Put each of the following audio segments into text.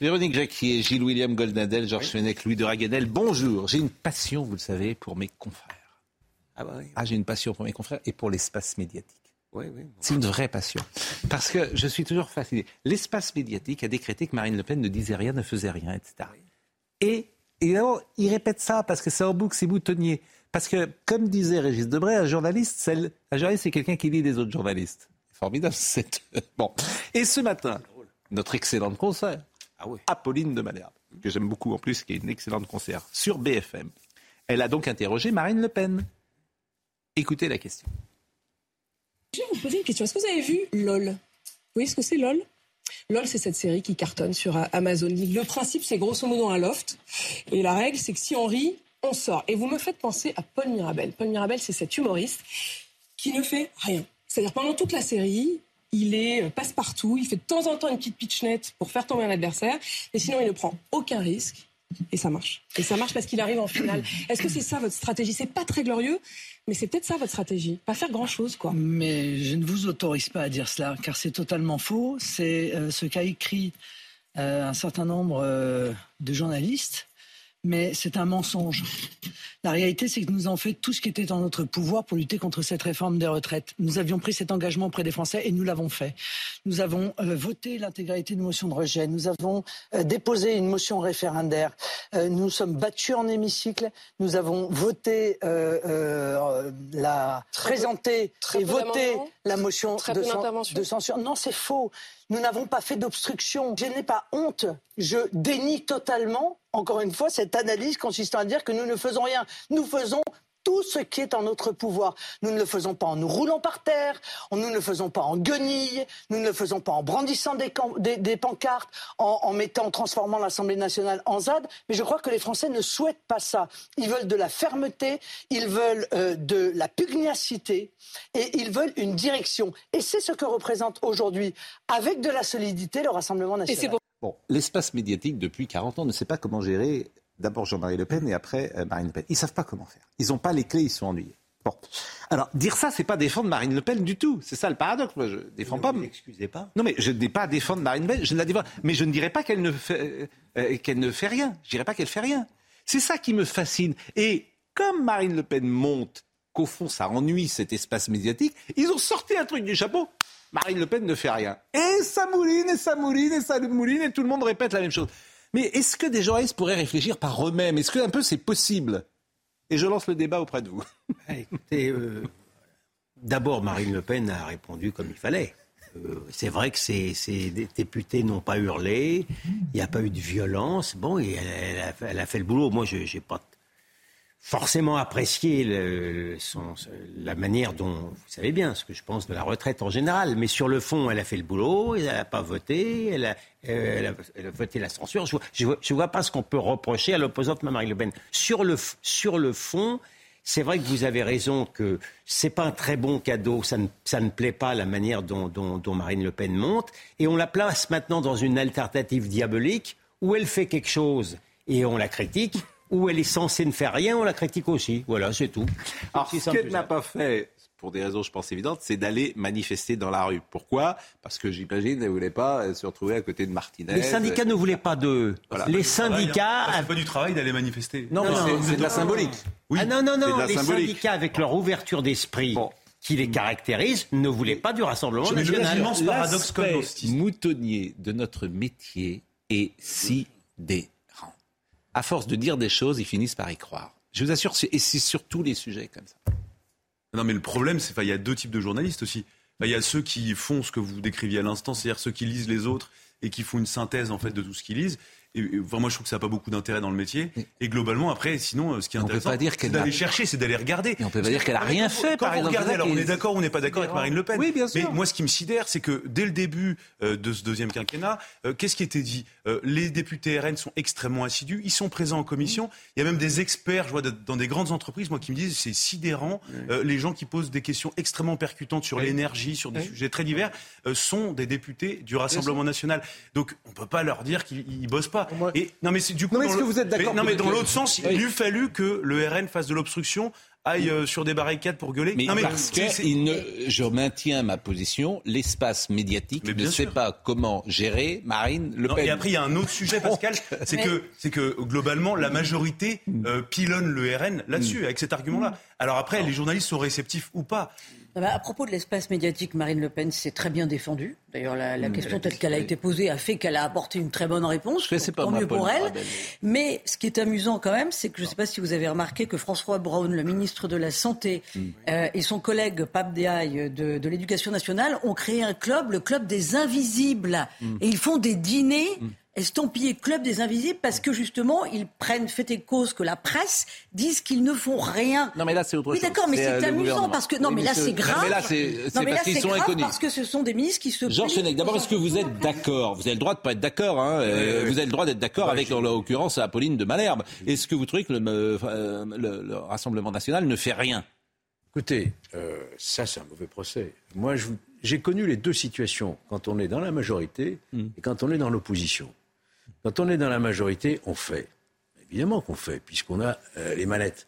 Véronique Jacquier, Gilles William Goldnadel, Georges Fenech, Louis de Raguenel, bonjour. J'ai une passion, vous le savez, pour mes confrères. Ah bah oui. Ah, j'ai une passion pour mes confrères et pour l'espace médiatique. Oui, oui. C'est une vraie passion. Parce que je suis toujours fasciné. L'espace médiatique a décrété que Marine Le Pen ne disait rien, ne faisait rien, etc. Et évidemment, il répète ça parce que c'est en boucle, c'est boutonnier. Parce que, comme disait Régis Debray, un journaliste, c'est, un journaliste, c'est quelqu'un qui lit les autres journalistes. Formidable, c'est... Bon. Et ce matin, notre excellente concert, Ah oui. Apolline de Malherbe, que j'aime beaucoup en plus, qui est une excellente concert, sur BFM. Elle a donc interrogé Marine Le Pen. Écoutez la question. Je vais vous poser une question. Est-ce que vous avez vu LOL? Vous voyez ce que c'est LOL? LOL, c'est cette série qui cartonne sur Amazon. Le principe, c'est grosso modo un loft. Et la règle, c'est que si on rit, on sort. Et vous me faites penser à Paul Mirabel. Paul Mirabel, c'est cet humoriste qui ne fait rien. C'est-à-dire pendant toute la série, il est euh, passe-partout, il fait de temps en temps une petite pitchnette pour faire tomber un adversaire, et sinon il ne prend aucun risque. Et ça marche. Et ça marche parce qu'il arrive en finale. Est-ce que c'est ça votre stratégie? C'est pas très glorieux, mais c'est peut-être ça votre stratégie. Pas faire grand-chose, quoi. Mais je ne vous autorise pas à dire cela, car c'est totalement faux. C'est euh, ce qu'a écrit euh, un certain nombre euh, de journalistes, mais c'est un mensonge. La réalité, c'est que nous avons fait tout ce qui était en notre pouvoir pour lutter contre cette réforme des retraites. Nous avions pris cet engagement auprès des Français et nous l'avons fait. Nous avons euh, voté l'intégralité de motion de rejet. Nous avons euh, déposé une motion référendaire. Euh, nous sommes battus en hémicycle. Nous avons voté euh, la présenté et voté la motion de censure. Non, c'est faux. Nous n'avons pas fait d'obstruction. Je n'ai pas honte. Je dénie totalement, encore une fois, cette analyse consistant à dire que nous ne faisons rien. Nous faisons tout ce qui est en notre pouvoir. Nous ne le faisons pas en nous roulant par terre, nous ne le faisons pas en guenilles, nous ne le faisons pas en brandissant des, cam- des- des pancartes, en, en mettant, en transformant l'Assemblée nationale en ZAD. Mais je crois que les Français ne souhaitent pas ça. Ils veulent de la fermeté, ils veulent euh, de la pugnacité et ils veulent une direction. Et c'est ce que représente aujourd'hui, avec de la solidité, le Rassemblement national. Bon, l'espace médiatique, depuis 40 ans, ne sait pas comment gérer d'abord Jean-Marie Le Pen et après euh, Marine Le Pen. Ils savent pas comment faire. Ils n'ont pas les clés, ils sont ennuyés. Bon. Alors, dire ça, c'est pas défendre Marine Le Pen du tout. C'est ça le paradoxe. Moi, je défends pas. Excusez pas. Non, mais je ne dis pas défendre Marine Le Pen. Je ne la défends. Mais je ne dirais pas qu'elle ne fait, euh, euh, qu'elle ne fait rien. Je dirais pas qu'elle fait rien. C'est ça qui me fascine. Et comme Marine Le Pen monte, qu'au fond, ça ennuie cet espace médiatique, ils ont sorti un truc du chapeau. Marine Le Pen ne fait rien. Et ça mouline, et ça mouline, et ça mouline, et tout le monde répète la même chose. Mais est-ce que des journalistes pourraient réfléchir par eux-mêmes? Est-ce que un peu c'est possible? Et je lance le débat auprès de vous. Écoutez, euh, d'abord, Marine Le Pen a répondu comme il fallait. Euh, c'est vrai que ces, députés n'ont pas hurlé, il n'y a pas eu de violence. Bon, elle a, elle a fait le boulot. Moi, je n'ai pas forcément apprécié le- son- la manière dont, vous savez bien ce que je pense de la retraite en général, mais sur le fond, elle a fait le boulot, elle n'a pas voté, elle a, voté la censure. Je ne vois, pas ce qu'on peut reprocher à l'opposante Marine Le Pen. Sur le, sur le fond, c'est vrai que vous avez raison que c'est pas un très bon cadeau, ça ne, ça ne plaît pas la manière dont- dont Marine Le Pen monte, et on la place maintenant dans une alternative diabolique où elle fait quelque chose et on la critique, où elle est censée ne faire rien, on la critique aussi. Voilà, c'est tout. Alors, ce qu'elle que n'a pas fait, pour des raisons, je pense, évidentes, c'est d'aller manifester dans la rue. Pourquoi? Parce que j'imagine, elle ne voulait pas euh, se retrouver à côté de Martinez. Les syndicats ne voulaient pas d'eux. Voilà. Les syndicats. Ah, c'est pas du travail d'aller manifester. Non, Non, non, c'est- de la symbolique. Oui. Ah non, non, de non. Les symbolique. syndicats, avec leur ouverture d'esprit Bon. qui les caractérise, ne voulaient pas du Rassemblement national. immense paradoxe comme moutonnier de notre métier est sidérant. À force de dire des choses, ils finissent par y croire. Je vous assure, et c'est sur tous les sujets comme ça. Non, mais le problème, c'est qu'il y a deux types de journalistes aussi. Il y a ceux qui font ce que vous décriviez à l'instant, c'est-à-dire ceux qui lisent les autres et qui font une synthèse en fait de tout ce qu'ils lisent. Et, et, enfin, moi, je trouve que ça n'a pas beaucoup d'intérêt dans le métier. Et globalement, après, sinon, euh, ce qui est intéressant, c'est d'aller chercher, c'est d'aller regarder. Et on peut pas dire qu'elle a rien fait, Quand par vous exemple. regardez, alors on est- d'accord ou on n'est pas d'accord avec Marine Le Pen. Oui, bien sûr. Mais moi, ce qui me sidère, c'est que dès le début euh, de ce deuxième quinquennat, euh, qu'est-ce qui était dit? Euh, Les députés RN sont extrêmement assidus, ils sont présents en commission. Il y a même des experts, je vois dans des grandes entreprises, moi, qui me disent c'est sidérant. Les gens qui posent des questions extrêmement percutantes sur l'énergie, sur des sujets très divers, sont des députés du Rassemblement national. Donc, on peut pas leur dire qu'ils ils bossent pas. Et non, mais du coup. Non, mais dans est-ce que vous êtes d'accord mais- Non, mais dans l'autre sens, Oui. il eût fallu que le RN fasse de l'obstruction, aille euh, sur des barricades pour gueuler. Mais, non, parce c'est- que c'est- il ne, je maintiens ma position, l'espace médiatique Mais ne bien sait sûr. pas comment gérer Marine Le Non, Pen. et après, il y a un autre sujet, Pascal, c'est que, c'est que globalement, la majorité euh, pilonne le RN là-dessus, avec cet argument-là. Alors après, les journalistes sont réceptifs ou pas. À propos de l'espace médiatique, Marine Le Pen s'est très bien défendue. D'ailleurs, la, la question telle qu'elle a été posée a fait qu'elle a apporté une très bonne réponse. Je sais pas, tant mieux pour elle. Mais ce qui est amusant quand même, c'est que je ne sais pas si vous avez remarqué que François Braun, le ministre de la Santé, euh, et son collègue Pape Diaye de, de l'Éducation nationale ont créé un club, le club des invisibles. Et ils font des dîners estampillés club des invisibles parce que justement, ils prennent fait et cause que la presse dise qu'ils ne font rien. Non, mais là, c'est autre Oui, chose. d'accord, mais C'est, euh, amusant parce que non, Oui, mais là ce- c'est grave. mais là, c'est, parce qu'ils sont inconnus. Parce que ce sont des ministres qui se. Georges Fenech, d'abord, est-ce que vous êtes d'accord? Vous avez le droit de pas être d'accord. Hein euh, Vous avez le droit d'être d'accord avec, en l'occurrence, Apolline de Malherbe. Est-ce que vous trouvez que le, euh, le- le Rassemblement national ne fait rien? Écoutez, euh, ça c'est un mauvais procès. Moi, je vous- j'ai connu les deux situations, quand on est dans la majorité et quand on est dans l'opposition. Quand on est dans la majorité, on fait. Évidemment qu'on fait, puisqu'on a euh, les manettes.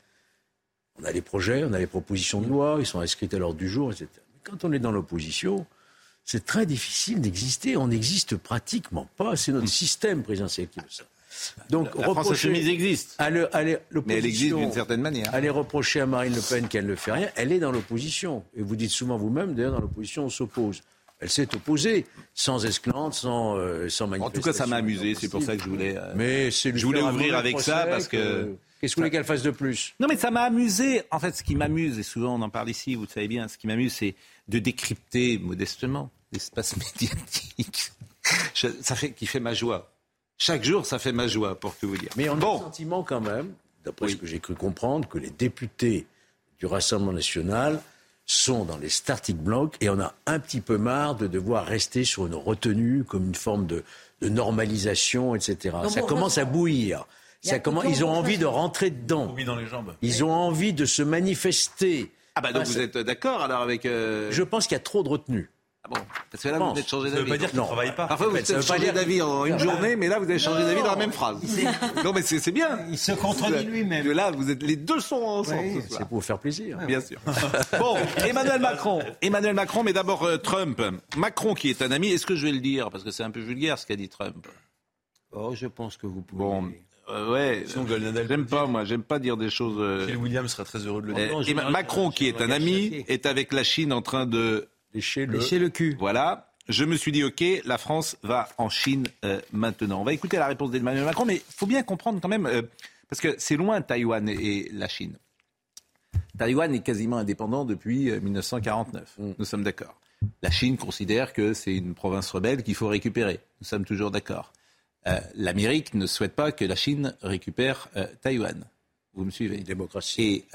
On a les projets, on a les propositions de loi, ils sont inscrits à l'ordre du jour, etc. Mais quand on est dans l'opposition, c'est très difficile d'exister. On n'existe pratiquement pas. C'est notre système présidentiel qui veut ça. Donc, La France insoumise existe. à le- à le- Mais elle existe d'une certaine manière. Allez reprocher à Marine Le Pen qu'elle ne fait rien, elle est dans l'opposition. Et vous dites souvent vous-même, d'ailleurs, dans l'opposition, on s'oppose. Elle s'est opposée, sans esclante, sans, euh, sans En manifestation. tout cas, ça m'a amusé. C'est pour ça que je voulais. euh, Mais c'est Je voulais ouvrir avec ça parce que- Qu'est-ce que vous voulez qu'elle fasse de plus? Non, mais ça m'a amusé. En fait, ce qui m'amuse, et souvent on en parle ici, vous le savez bien, ce qui m'amuse, c'est de décrypter modestement l'espace médiatique. Je- ça fait, qui fait ma joie. Chaque jour, ça fait ma joie, pour tout vous dire. Mais on a bon, le sentiment quand même, d'après Oui. ce que j'ai cru comprendre, que les députés du Rassemblement national sont dans les starting blocks et on a un petit peu marre de devoir rester sur une retenue comme une forme de, de normalisation, etc. Non, ça bon, commence à bouillir. Ça commence, ils ont envie de rentrer dedans. Fourmis dans les jambes. Ils ont envie de se manifester. ah bah donc Ah, vous êtes d'accord alors avec. euh, Je pense qu'il y a trop de retenue. Bon, parce que là, Je vous venez de changer Ça veut d'avis. pas dire qu'ils ne Non. travaillent pas. Parfois, vous avez changé d'avis en une journée, mais là, vous avez changé d'avis dans la même phrase. Non, mais c'est bien. Il se contredit lui-même. Que Là, vous êtes les deux sont ensemble. C'est pour vous faire plaisir. Bien sûr. Bon, Emmanuel Macron. Emmanuel Macron, mais d'abord euh, Trump. Macron qui est un ami. Est-ce que je vais le dire? Parce que c'est un peu vulgaire ce qu'a dit Trump. Oh, je pense que vous pouvez. Bon, euh, ouais. J'aime pas, moi. J'aime pas dire des choses. euh, Phil Williams serait très heureux de le euh, dire. non, Macron, qui est un ami, est avec la Chine en train de. Lécher le... Lécher le cul. Voilà. Je me suis dit, OK, la France va en Chine euh, maintenant. On va écouter la réponse d'Emmanuel Macron, mais il faut bien comprendre quand même, euh, parce que c'est loin Taïwan et, et la Chine. Taïwan est quasiment indépendant depuis euh, 1949. Nous sommes d'accord. La Chine considère que c'est une province rebelle qu'il faut récupérer. Nous sommes toujours d'accord. Euh, L'Amérique ne souhaite pas que la Chine récupère Taïwan. Vous me suivez? Démocratie. Et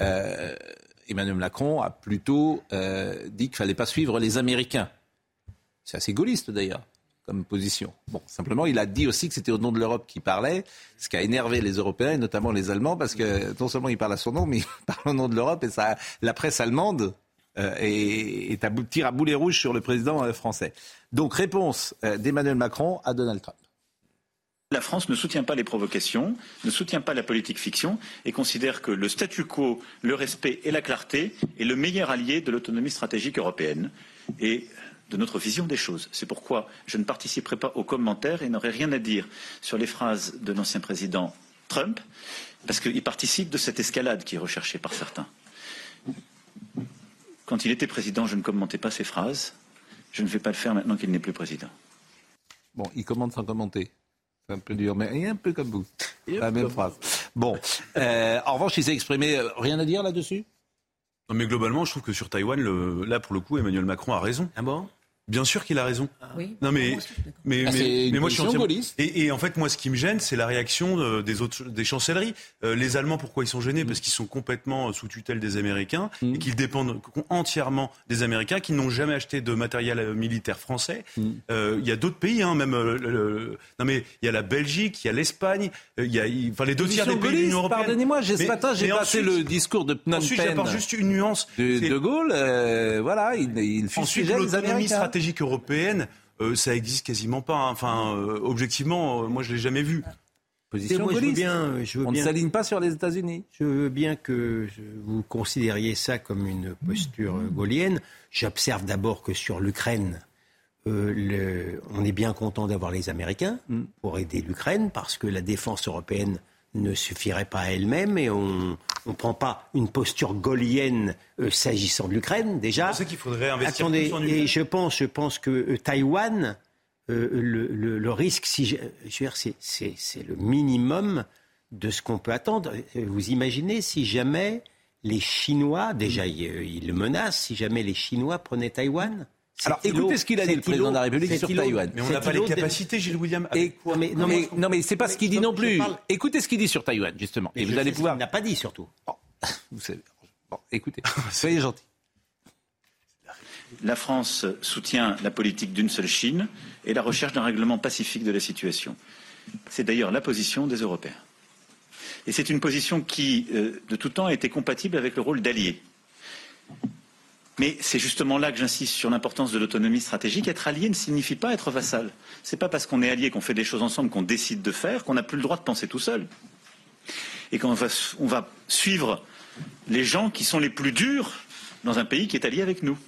Emmanuel Macron a plutôt euh, dit qu'il fallait pas suivre les Américains. C'est assez gaulliste d'ailleurs comme position. Bon, simplement, il a dit aussi que c'était au nom de l'Europe qu'il parlait, ce qui a énervé les Européens et notamment les Allemands, parce que non seulement il parle à son nom, mais il parle au nom de l'Europe et ça, la presse allemande euh, est, à tire à boulet rouge sur le président euh, français. Donc, réponse d'Emmanuel Macron à Donald Trump. La France ne soutient pas les provocations, ne soutient pas la politique fiction et considère que le statu quo, le respect et la clarté est le meilleur allié de l'autonomie stratégique européenne et de notre vision des choses. C'est pourquoi je ne participerai pas aux commentaires et n'aurai rien à dire sur les phrases de l'ancien président Trump, parce qu'il participe de cette escalade qui est recherchée par certains. Quand il était président, je ne commentais pas ses phrases. Je ne vais pas le faire maintenant qu'il n'est plus président. Bon, il commente sans commenter. C'est un peu dur, mais il est un peu comme vous. La même phrase. Bon, euh, en revanche, il s'est exprimé. euh, rien à dire là-dessus? Non, mais globalement, je trouve que sur Taïwan, le- là, pour le coup, Emmanuel Macron a raison. Ah bon? Bien sûr qu'il a raison. Oui. Non mais d'accord. mais, Ah, mais, mais moi je suis entièrement- et, et en fait moi ce qui me gêne c'est la réaction euh, des autres des chancelleries. Euh, les Allemands pourquoi ils sont gênés Mm. parce qu'ils sont complètement euh, sous tutelle des Américains et qu'ils dépendent entièrement des Américains qui n'ont jamais acheté de matériel euh, militaire français. Mm. Euh, Il y a d'autres pays hein, même euh, le- le- non mais il y a la Belgique, il y a l'Espagne, il y a enfin les deux tiers des pays de l'Union européenne. Pardonnez-moi, j'ai- ce matin j'ai passé ensuite- le discours de Phnom Ensuite, Penh j'apporte juste une nuance. de, de Gaulle. euh, voilà, il, il Ensuite, fustigait les Américains. Stratégique européenne, euh, ça existe quasiment pas. hein. Enfin, euh, objectivement, euh, moi, je l'ai jamais vu. Position moi, je veux gaulliste. bien, je veux On ne bien s'aligne pas sur les États-Unis. Je veux bien que vous considériez ça comme une posture gaulienne. J'observe d'abord que sur l'Ukraine, euh, le- on est bien content d'avoir les Américains pour aider l'Ukraine parce que la défense européenne ne suffirait pas à elle-même et on ne prend pas une posture gaulienne euh, s'agissant de l'Ukraine déjà. Je sais qu'il faudrait investir Attendez, plus en et je pense, je pense que euh, Taïwan, euh, le, le- le risque, si je, je veux dire, c'est, c'est- c'est le minimum de ce qu'on peut attendre. Vous imaginez si jamais les Chinois, déjà ils, ils le menacent, si jamais les Chinois prenaient Taïwan? Alors, écoutez ce qu'il a dit, le président de la République, sur Taïwan. Mais on n'a pas les capacités, Gilles William. Et- Non, mais- non, mais, mais- non, mais c'est pas ce qu'il dit non plus. parle- Écoutez ce qu'il dit sur Taïwan, justement. Mais Et vous allez pouvoir. qu'il n'a pas dit surtout. Vous savez. Bon, écoutez, soyez gentil. La France soutient la politique d'une seule Chine et la recherche d'un règlement pacifique de la situation. C'est d'ailleurs la position des Européens. Et c'est une position qui, euh, de tout temps, a été compatible avec le rôle d'allié. Mais c'est justement là que j'insiste sur l'importance de l'autonomie stratégique. Être allié ne signifie pas être vassal. C'est pas parce qu'on est allié, qu'on fait des choses ensemble, qu'on décide de faire, qu'on n'a plus le droit de penser tout seul. Et qu'on va, suivre les gens qui sont les plus durs dans un pays qui est allié avec nous.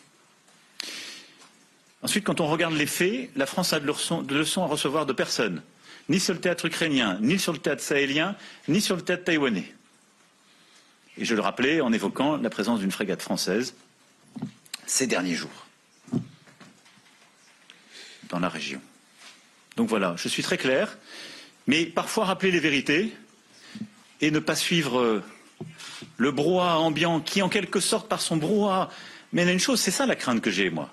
Ensuite, quand on regarde les faits, la France a de leçons à recevoir de personne, ni sur le théâtre ukrainien, ni sur le théâtre sahélien, ni sur le théâtre taïwanais. Et je le rappelais en évoquant la présence d'une frégate française ces derniers jours dans la région. Donc voilà, je suis très clair, mais parfois rappeler les vérités et ne pas suivre euh, le brouhaha ambiant qui, en quelque sorte, par son brouhaha, mène à une chose, c'est ça la crainte que j'ai, moi.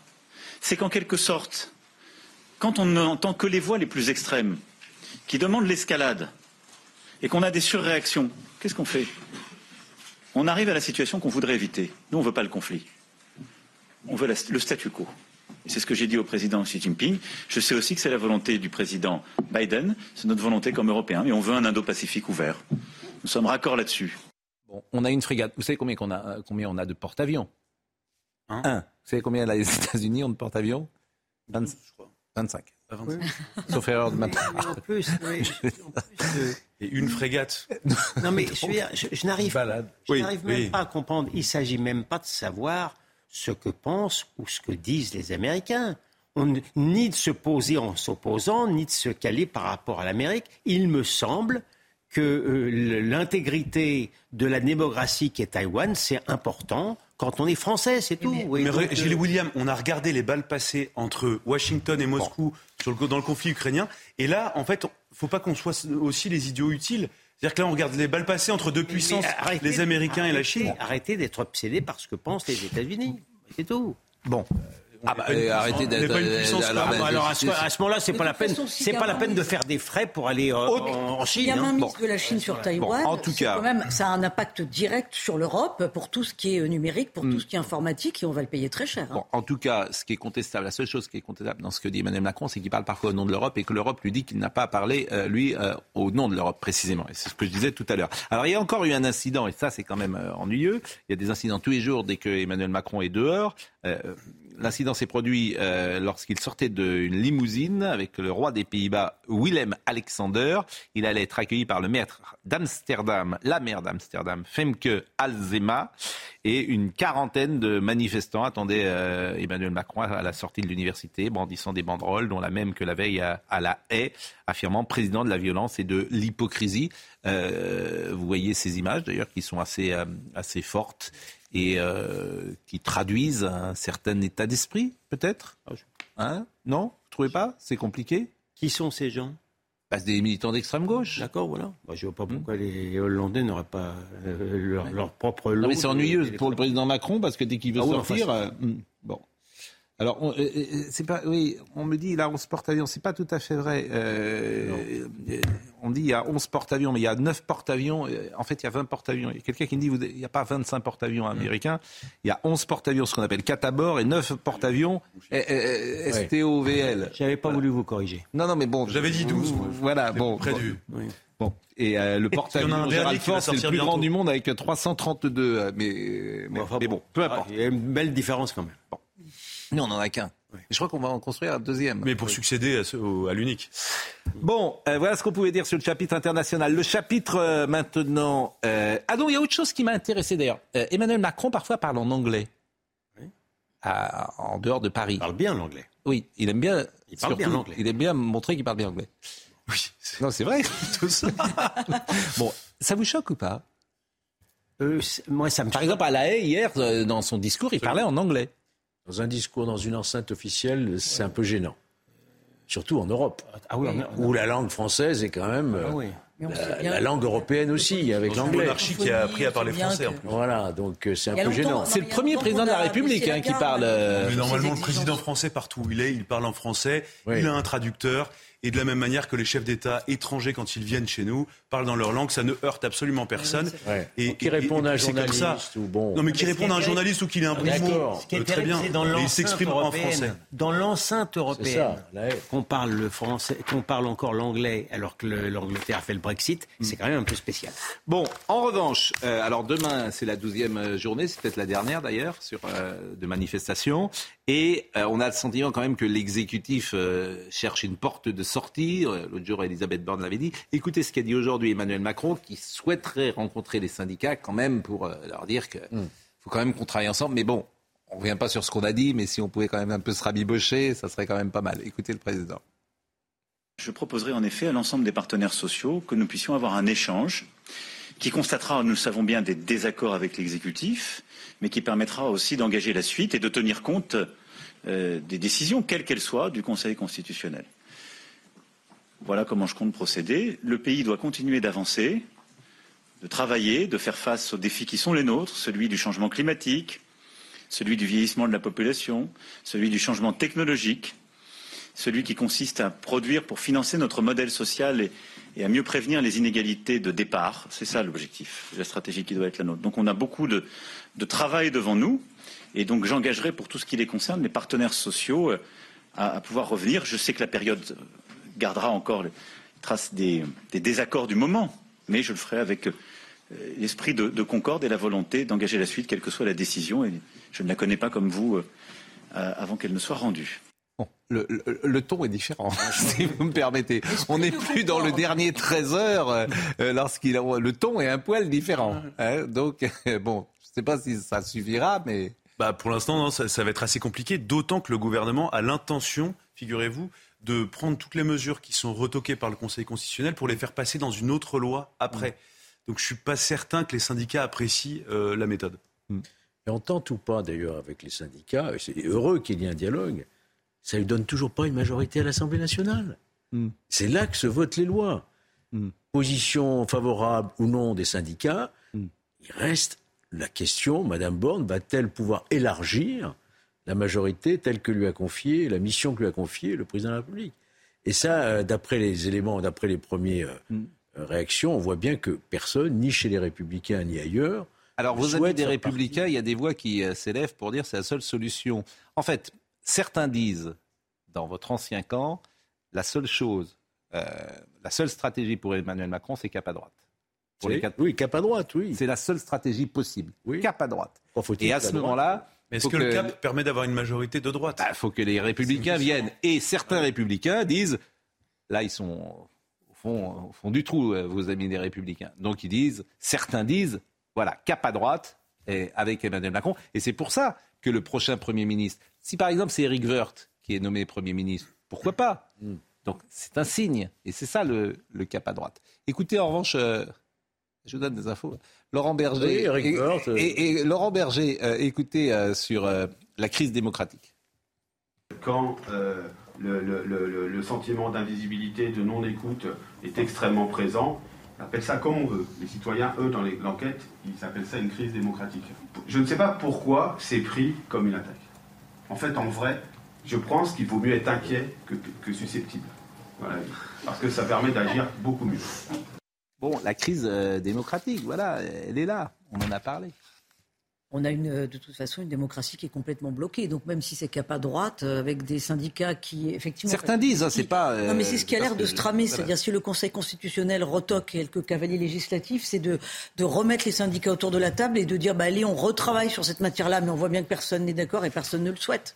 C'est qu'en quelque sorte, quand on n'entend que les voix les plus extrêmes, qui demandent l'escalade, et qu'on a des surréactions, qu'est-ce qu'on fait? On arrive à la situation qu'on voudrait éviter. Nous, on ne veut pas le conflit. On veut la- le statu quo. C'est ce que j'ai dit au président Xi Jinping. Je sais aussi que c'est la volonté du président Biden, c'est notre volonté comme Européens, mais on veut un Indo-Pacifique ouvert. Nous sommes raccords là-dessus. Bon, on a une frégate. Vous savez combien, qu'on a, euh, combien on a de porte-avions? Un. Un. Vous savez combien les États-Unis ont de porte-avions? 20 25. Pas 25. Sauf erreur de ma part. Mais en plus, oui, en plus, euh, Et une frégate. Non, mais je, veux dire, je- je n'arrive Balade. je Oui, n'arrive même oui. pas à comprendre. Il ne s'agit même pas de savoir ce que pensent ou ce que disent les Américains. On, ne- ni de se poser en s'opposant, ni de se caler par rapport à l'Amérique. Il me semble que euh, l'intégrité de la démocratie qui est Taïwan, c'est important quand on est français, c'est tout. Oui, Mais donc, Gilles euh, William, on a regardé les balles passées entre Washington et Moscou sur le, dans le conflit ukrainien. Et là, en fait, faut pas qu'on soit aussi les idiots utiles. C'est-à-dire que là, on regarde les balles passées entre deux puissances, arrêtez- les Américains et la Chine. Arrêtez d'être obsédé par ce que pensent les États-Unis. C'est tout. Bon. Ah bah, une euh, puissance- arrêtez on n'est d'être. euh, alors, bah, Ah bah à ce, à ce moment-là, c'est pas la peine. façon, si C'est pas la peine de faire des frais pour aller euh, Autre- en, en Il y Chine. a hein. mainmise de la Chine sur Taïwan. en tout cas- quand même, ça a un impact direct sur l'Europe pour tout ce qui est euh, numérique, pour Mm. tout ce qui est informatique, et on va le payer très cher. hein. Bon, en tout cas, ce qui est contestable, la seule chose qui est contestable dans ce que dit Emmanuel Macron, c'est qu'il parle parfois au nom de l'Europe et que l'Europe lui dit qu'il n'a pas à parler, euh, lui, euh, au nom de l'Europe précisément. Et c'est ce que je disais tout à l'heure. Alors, il y a encore eu un incident, et ça, c'est quand même euh, ennuyeux. Il y a des incidents tous les jours dès que Emmanuel Macron est dehors. L'incident s'est produit euh, lorsqu'il sortait d'une limousine avec le roi des Pays-Bas, Willem Alexander. Il allait être accueilli par le maître d'Amsterdam, la maire d'Amsterdam, Femke Alzema, et une quarantaine de manifestants attendaient euh, Emmanuel Macron à la sortie de l'université, brandissant des banderoles, dont la même que la veille à, la haie, affirmant président de la violence et de l'hypocrisie. Euh, vous voyez ces images d'ailleurs qui sont assez fortes et euh, qui traduisent un certain état d'esprit, peut-être? Hein? Non? Vous trouvez pas? C'est compliqué? Qui sont ces gens? Bah, c'est des militants d'extrême gauche. D'accord, voilà. Bah, je ne vois pas pourquoi les Hollandais n'auraient pas euh, leur, leur propre lot. Non, mais c'est ennuyeux pour le président Macron parce que dès qu'il veut Ah oui, sortir. enfin, euh, hmm, bon. Alors, on, euh, euh, c'est pas, oui, on me dit il a 11 porte-avions, c'est pas tout à fait vrai. Euh, euh, on dit il y a 11 porte-avions, mais il y a 9 porte-avions. Euh, En fait, il y a 20 porte-avions. Il y a quelqu'un qui me dit vous- il n'y a pas 25 porte-avions américains. Il y a 11 porte-avions, ce qu'on appelle catabord, et 9 porte-avions euh, euh, STOVL. J'avais pas voulu vous corriger. Non, non, mais bon. J'avais dit 12, moi. Voilà, bon. Près bon. du. Bon, et euh, le il y en a porte-avions Gérald Ford, c'est le sortir plus grand bientôt. du monde avec 332. euh, Mais, mais, Enfin, mais bon, peu importe. Ah, Il y a une belle différence quand même. Nous, on n'en a qu'un. Je crois qu'on va en construire un deuxième. Mais pour succéder à, ce- au- à l'unique. Bon, euh, voilà ce qu'on pouvait dire sur le chapitre international. Le chapitre euh, maintenant. euh, Ah non, il y a autre chose qui m'a intéressé d'ailleurs. Euh, Emmanuel Macron parfois parle en anglais. À- en dehors de Paris. Il parle bien l'anglais. Oui, il aime bien. Il parle bien l'anglais. Il aime bien montrer qu'il parle bien anglais. Oui. c'est- Non, c'est vrai. Tout ça. bon, ça vous choque ou pas? Euh, moi, ça me Par exemple, à La Haye, hier, dans son discours, il parlait en anglais. Dans un discours dans une enceinte officielle, c'est un peu gênant. Surtout en Europe, Ah oui, on- où la langue française est quand même euh, Ah oui. On la, langue européenne aussi, avec l'anglais. monarchie qui a appris à parler français que- en plus. Voilà, donc euh, c'est un peu gênant. C'est le premier président de la République hein, qui parle. euh, Mais normalement, le président français, partout où il est, il parle en français, Oui. il a un traducteur, et de la même manière que les chefs d'État étrangers, quand ils viennent chez nous, parlent dans leur langue, ça ne heurte absolument personne. Ouais. Et, Donc, qui répondent à un ça. journaliste ou bon. Non, mais qui Mais ce qui répondent à est un journaliste ou qu'il ait un bon mot, Ce qui est euh, très bien. dans Et il s'exprime en français. Dans l'enceinte européenne, qu'on parle le français, qu'on parle encore l'anglais, alors que le- l'Angleterre fait le Brexit, c'est quand même un peu spécial. Bon, en revanche, euh, alors demain, c'est la douzième journée, c'est peut-être la dernière d'ailleurs, sur euh, de manifestations. Et euh, on a le sentiment quand même que l'exécutif euh, cherche une porte de sortie. Euh, L'autre jour, Elisabeth Borne l'avait dit. Écoutez ce qu'a dit aujourd'hui Emmanuel Macron, qui souhaiterait rencontrer les syndicats quand même pour euh, leur dire qu'il faut quand même qu'on travaille ensemble. Mais bon, on ne revient pas sur ce qu'on a dit, mais si on pouvait quand même un peu se rabibocher, ça serait quand même pas mal. Écoutez le président. Je proposerai en effet à l'ensemble des partenaires sociaux que nous puissions avoir un échange qui constatera, nous le savons bien, des désaccords avec l'exécutif, mais qui permettra aussi d'engager la suite et de tenir compte euh, des décisions, quelles qu'elles soient, du Conseil constitutionnel. Voilà comment je compte procéder. Le pays doit continuer d'avancer, de travailler, de faire face aux défis qui sont les nôtres, celui du changement climatique, celui du vieillissement de la population, celui du changement technologique, celui qui consiste à produire pour financer notre modèle social et, et à mieux prévenir les inégalités de départ. C'est ça l'objectif, la stratégie qui doit être la nôtre. Donc on a beaucoup de, de travail devant nous et donc j'engagerai pour tout ce qui les concerne les partenaires sociaux euh, à, à pouvoir revenir. Je sais que la période gardera encore les traces des, des désaccords du moment, mais je le ferai avec euh, l'esprit de, de concorde et la volonté d'engager la suite, quelle que soit la décision. Et je ne la connais pas comme vous euh, avant qu'elle ne soit rendue. Bon, le, le- le ton est différent, si vous me permettez. On n'est plus dans le dernier 13 heures euh, lorsqu'il a- le ton est un poil différent. hein. donc euh, bon, sais pas si ça suffira, mais Bah, pour l'instant, non, ça, ça va être assez compliqué, d'autant que le gouvernement a l'intention, figurez-vous, de prendre toutes les mesures qui sont retoquées par le Conseil constitutionnel pour les faire passer dans une autre loi après. Donc je suis pas certain que les syndicats apprécient euh, la méthode. Et on tente ou pas d'ailleurs avec les syndicats, c'est heureux qu'il y ait un dialogue, ça ne lui donne toujours pas une majorité à l'Assemblée nationale. Hmm. C'est là que se votent les lois. Hmm. Position favorable ou non des syndicats, il reste la question, Madame Borne va-t-elle pouvoir élargir la majorité telle que lui a confiée, la mission que lui a confiée le président de la République? Et ça, euh, d'après les éléments, d'après les premières Hmm. réactions, on voit bien que personne, ni chez les Républicains, ni ailleurs, Alors, vos amis des Républicains, il y a des voix qui euh, s'élèvent pour dire que c'est la seule solution. En fait, certains disent, dans votre ancien camp, la seule chose, euh, la seule stratégie pour Emmanuel Macron, c'est cap à droite. Pour les quatre- Oui, cap à droite, oui. C'est la seule stratégie possible. Oui. Cap à droite. Faut-il Et à ce moment-là, Mais est-ce que, le cap permet d'avoir une majorité de droite? Il faut que les républicains viennent. Et certains républicains disent, là ils sont au fond, au fond du trou, euh, vos amis des républicains. Donc ils disent, certains disent, voilà, cap à droite et avec Emmanuel Macron. Et c'est pour ça que le prochain Premier ministre, si par exemple c'est Eric Woerth qui est nommé Premier ministre, pourquoi pas? Donc c'est un signe. Et c'est ça le, le cap à droite. Écoutez en revanche, euh, je vous donne des infos. Laurent Berger. Oui, Eric et, et- et Laurent Berger, euh, écoutez euh, sur euh, la crise démocratique. quand euh, le, le- le- le- le sentiment d'invisibilité, de non-écoute est extrêmement présent. On appelle ça comme on veut. Les citoyens, eux, dans l'enquête, ils appellent ça une crise démocratique. Je ne sais pas pourquoi c'est pris comme une attaque. En fait, en vrai, je pense qu'il vaut mieux être inquiet que, que- que susceptible. Voilà. Parce que ça permet d'agir beaucoup mieux. Bon, la crise euh, démocratique, voilà, elle est là. On en a parlé. On a une, euh, de toute façon une démocratie qui est complètement bloquée. Donc même si c'est qu'à pas droite, euh, avec des syndicats qui effectivement. Certains disent, hein, c'est pas, euh, non mais c'est ce qui a l'air de se tramer. voilà. C'est-à-dire si le Conseil constitutionnel retoque quelques cavaliers législatifs, c'est de, de remettre les syndicats autour de la table et de dire bah allez on retravaille sur cette matière-là, mais on voit bien que personne n'est d'accord et personne ne le souhaite.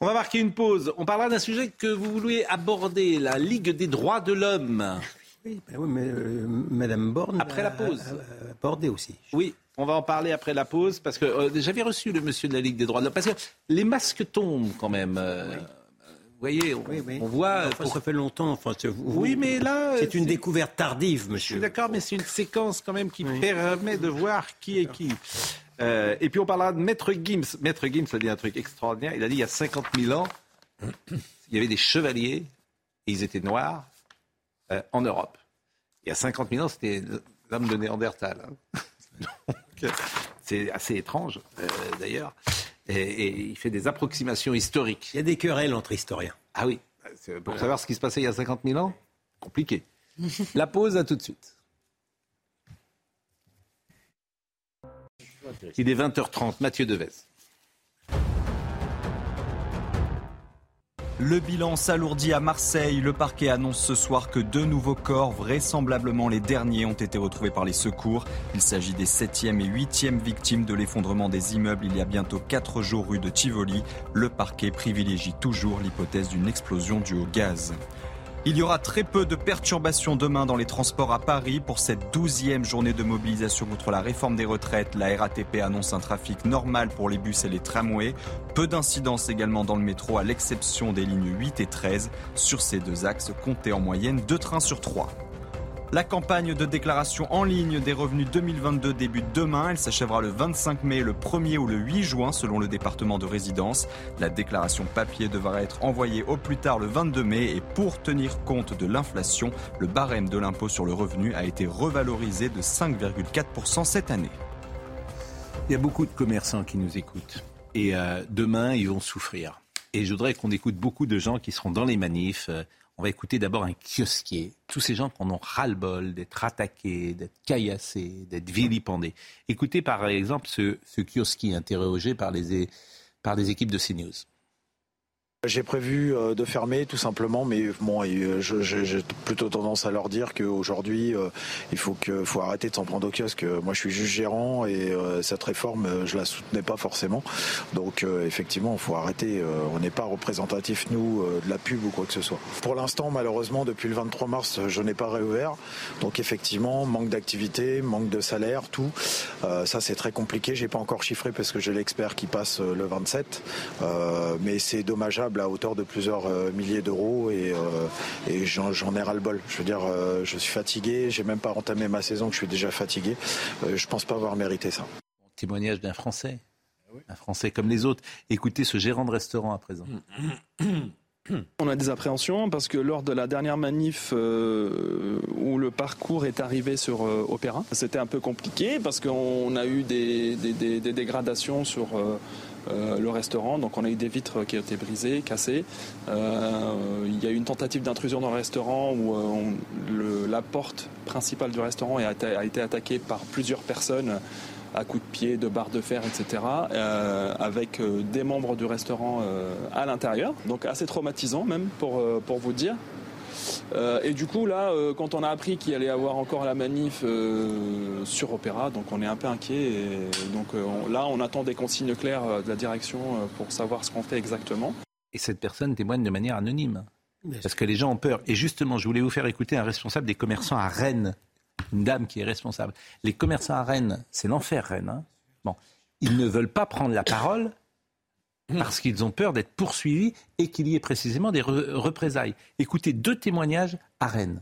On va marquer une pause. On parlera d'un sujet que vous vouliez aborder, la Ligue des droits de l'homme. Oui, ben oui, mais euh, Madame Borne Après la pause. abordé aussi. Oui, on va en parler après la pause parce que euh, j'avais reçu le monsieur de la Ligue des droits de l'homme. Parce que les masques tombent quand même. euh, Vous voyez, on, Oui, oui. on voit. Enfin, pour- Ça fait longtemps. Enfin, vous- Oui, mais là, c'est une découverte tardive, Je suis monsieur. d'accord, mais c'est une séquence quand même qui permet de voir qui est qui. Euh, et puis on parlera de Maître Gims. Maître Gims a dit un truc extraordinaire. Il a dit il y a 50 000 ans, il y avait des chevaliers et ils étaient noirs euh, en Europe. Il y a 50 000 ans, c'était l'homme de Néandertal. hein. C'est assez étrange, euh, d'ailleurs. Et, et il fait des approximations historiques. Il y a des querelles entre historiens. Ah oui, pour savoir ce qui se passait il y a 50 000 ans, compliqué. La pause, à tout de suite. Il est 20h30, Mathieu Devez. Le bilan s'alourdit à Marseille. Le parquet annonce ce soir que deux nouveaux corps, vraisemblablement les derniers, ont été retrouvés par les secours. Il s'agit des 7e et 8e victimes de l'effondrement des immeubles il y a bientôt 4 jours rue de Tivoli. Le parquet privilégie toujours l'hypothèse d'une explosion due au gaz. Il y aura très peu de perturbations demain dans les transports à Paris pour cette douzième journée de mobilisation contre la réforme des retraites. La RATP annonce un trafic normal pour les bus et les tramways. Peu d'incidences également dans le métro à l'exception des lignes 8 et 13. Sur ces deux axes, comptez en moyenne deux trains sur trois. La campagne de déclaration en ligne des revenus 2022 débute demain. Elle s'achèvera le 25 mai, le 1er ou le 8 juin selon le département de résidence. La déclaration papier devra être envoyée au plus tard le 22 mai et pour tenir compte de l'inflation, le barème de l'impôt sur le revenu a été revalorisé de 5,4% cette année. Il y a beaucoup de commerçants qui nous écoutent. Et euh, demain, ils vont souffrir. Et je voudrais qu'on écoute beaucoup de gens qui seront dans les manifs. On va écouter d'abord un kiosquier. Tous ces gens qui en ont ras-le-bol d'être attaqués, d'être caillassés, d'être vilipendés. Écoutez par exemple ce, ce kiosquier interrogé par les, par les équipes de CNews. J'ai prévu euh, de fermer tout simplement, mais bon, euh, j'ai plutôt tendance à leur dire qu'aujourd'hui, euh, il faut que faut arrêter de s'en prendre au kiosque. Moi, je suis juste gérant et cette réforme, je la soutenais pas forcément. Donc, effectivement, il faut arrêter. on n'est pas représentatif nous de la pub ou quoi que ce soit. Pour l'instant, malheureusement, depuis le 23 mars, je n'ai pas réouvert. Donc, effectivement, manque d'activité, manque de salaire, tout. Ça, c'est très compliqué. J'ai pas encore chiffré parce que j'ai l'expert qui passe le 27, Euh, mais c'est dommageable à hauteur de plusieurs euh, milliers d'euros et, euh, et j'en j'en ai ras le bol. Je veux dire, euh, je suis fatigué. J'ai même pas entamé ma saison que je suis déjà fatigué. Euh, je pense pas avoir mérité ça. Témoignage d'un Français. Un Français comme les autres. Écoutez ce gérant de restaurant à présent. On a des appréhensions parce que lors de la dernière manif euh, où le parcours est arrivé sur euh, Opéra, c'était un peu compliqué parce qu'on a eu des, des- des- des dégradations sur euh, euh, le restaurant. Donc on a eu des vitres qui ont été brisées, cassées. Euh, il y a eu une tentative d'intrusion dans le restaurant où euh, la porte principale du restaurant a été, attaquée par plusieurs personnes à coups de pied, de barres de fer, etc., avec des membres du restaurant à l'intérieur. Donc assez traumatisant même pour, pour vous dire. Euh, et du coup, là, euh, quand on a appris qu'il allait y avoir encore la manif euh, sur Opéra, donc on est un peu inquiet. Et donc euh, on- là, on attend des consignes claires de la direction euh, pour savoir ce qu'on fait exactement. Et cette personne témoigne de manière anonyme. Parce que les gens ont peur. Et justement, je voulais vous faire écouter un responsable des commerçants à Rennes. Une dame qui est responsable. Les commerçants à Rennes, c'est l'enfer, Rennes. hein. Bon. Ils ne veulent pas prendre la parole parce qu'ils ont peur d'être poursuivis et qu'il y ait précisément des re- représailles. Écoutez deux témoignages à Rennes.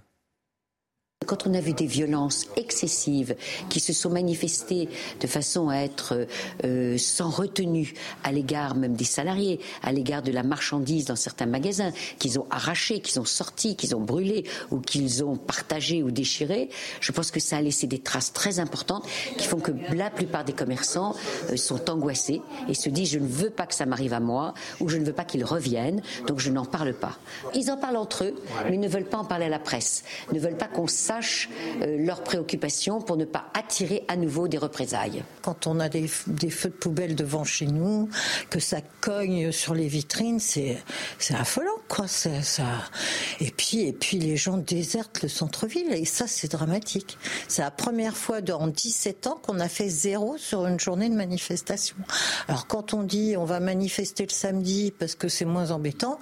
Quand on a vu des violences excessives qui se sont manifestées de façon à être euh, sans retenue à l'égard même des salariés, à l'égard de la marchandise dans certains magasins, qu'ils ont arraché, qu'ils ont sorti, qu'ils ont brûlé ou qu'ils ont partagé ou déchiré, je pense que ça a laissé des traces très importantes qui font que la plupart des commerçants euh, sont angoissés et se disent je ne veux pas que ça m'arrive à moi ou je ne veux pas qu'ils reviennent, donc je n'en parle pas. Ils en parlent entre eux, mais ne veulent pas en parler à la presse, ne veulent pas qu'on sache euh, leurs préoccupations pour ne pas attirer à nouveau des représailles. Quand on a des, feux de poubelle devant chez nous, que ça cogne sur les vitrines, c'est affolant quoi. Et puis et puis les gens désertent le centre-ville et ça c'est dramatique. C'est la première fois en 17 ans qu'on a fait zéro sur une journée de manifestation. Alors quand on dit on va manifester le samedi parce que c'est moins embêtant,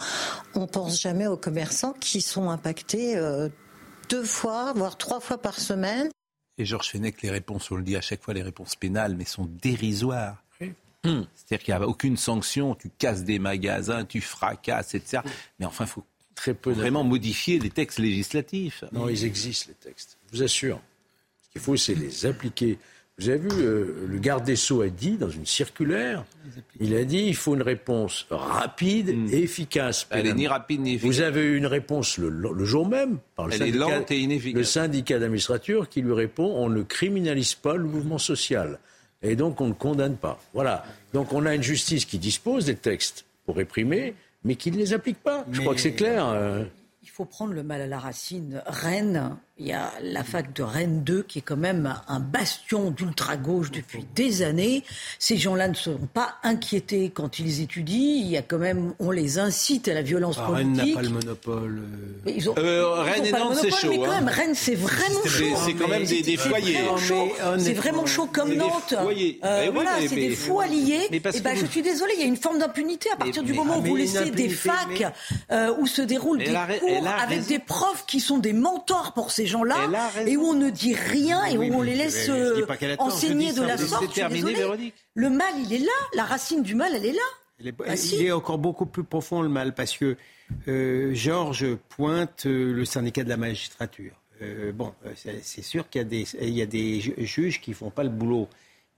on pense jamais aux commerçants qui sont impactés euh, deux fois, voire trois fois par semaine. Et Georges Fenech, les réponses, on le dit à chaque fois, les réponses pénales, mais sont dérisoires. C'est-à-dire qu'il n'y a aucune sanction, tu casses des magasins, tu fracasses, etc. Mais enfin, il faut Très peu vraiment modifier les textes législatifs. Non, ils existent, les textes. Je vous assure. Ce qu'il faut, c'est les appliquer. Vous avez vu, euh, le garde des Sceaux a dit, dans une circulaire, il a dit il faut une réponse rapide et efficace. Elle est ni rapide ni efficace. Vous avez eu une réponse le, le jour même par le Elle est syndicat, lente et inefficace. le syndicat d'administrature qui lui répond on ne criminalise pas le mouvement social. Et donc on ne condamne pas. Voilà. Donc on a une justice qui dispose des textes pour réprimer, mais qui ne les applique pas. Je crois que c'est clair. euh. Il faut prendre le mal à la racine. Rennes, il y a la fac de Rennes 2 qui est quand même un bastion d'ultra-gauche depuis des années. Ces gens-là ne seront pas inquiétés quand ils étudient. Il y a quand même, on les incite à la violence Ah, Rennes n'a politique. pas le monopole. Mais ils ont, Euh, ils ont Rennes et pas le Nantes, c'est monopole, chaud, Mais quand hein. Rennes, c'est vraiment chaud. c'est quand même des- foyers. vraiment chaud. Mais C'est vraiment chaud comme Nantes. foyers. Euh, Eh oui, voilà, c'est des fous alliés. mais parce Et ben, je suis désolée, il y a une forme d'impunité à partir du mais- moment ah, où mais vous laissez des facs mais- euh, où se déroulent des cours avec des profs qui sont des mentors pour ces gens-là a raison. et où on ne dit rien et Oui, où on les laisse euh, enseigner de la sorte. Terminé. Le mal, il est là. La racine du mal, elle est là. Il est, Ah, si. il est encore beaucoup plus profond le mal parce que euh, Georges pointe euh, le syndicat de la magistrature. Bon, c'est sûr qu'il y a des, il y a des ju- juges qui font pas le boulot,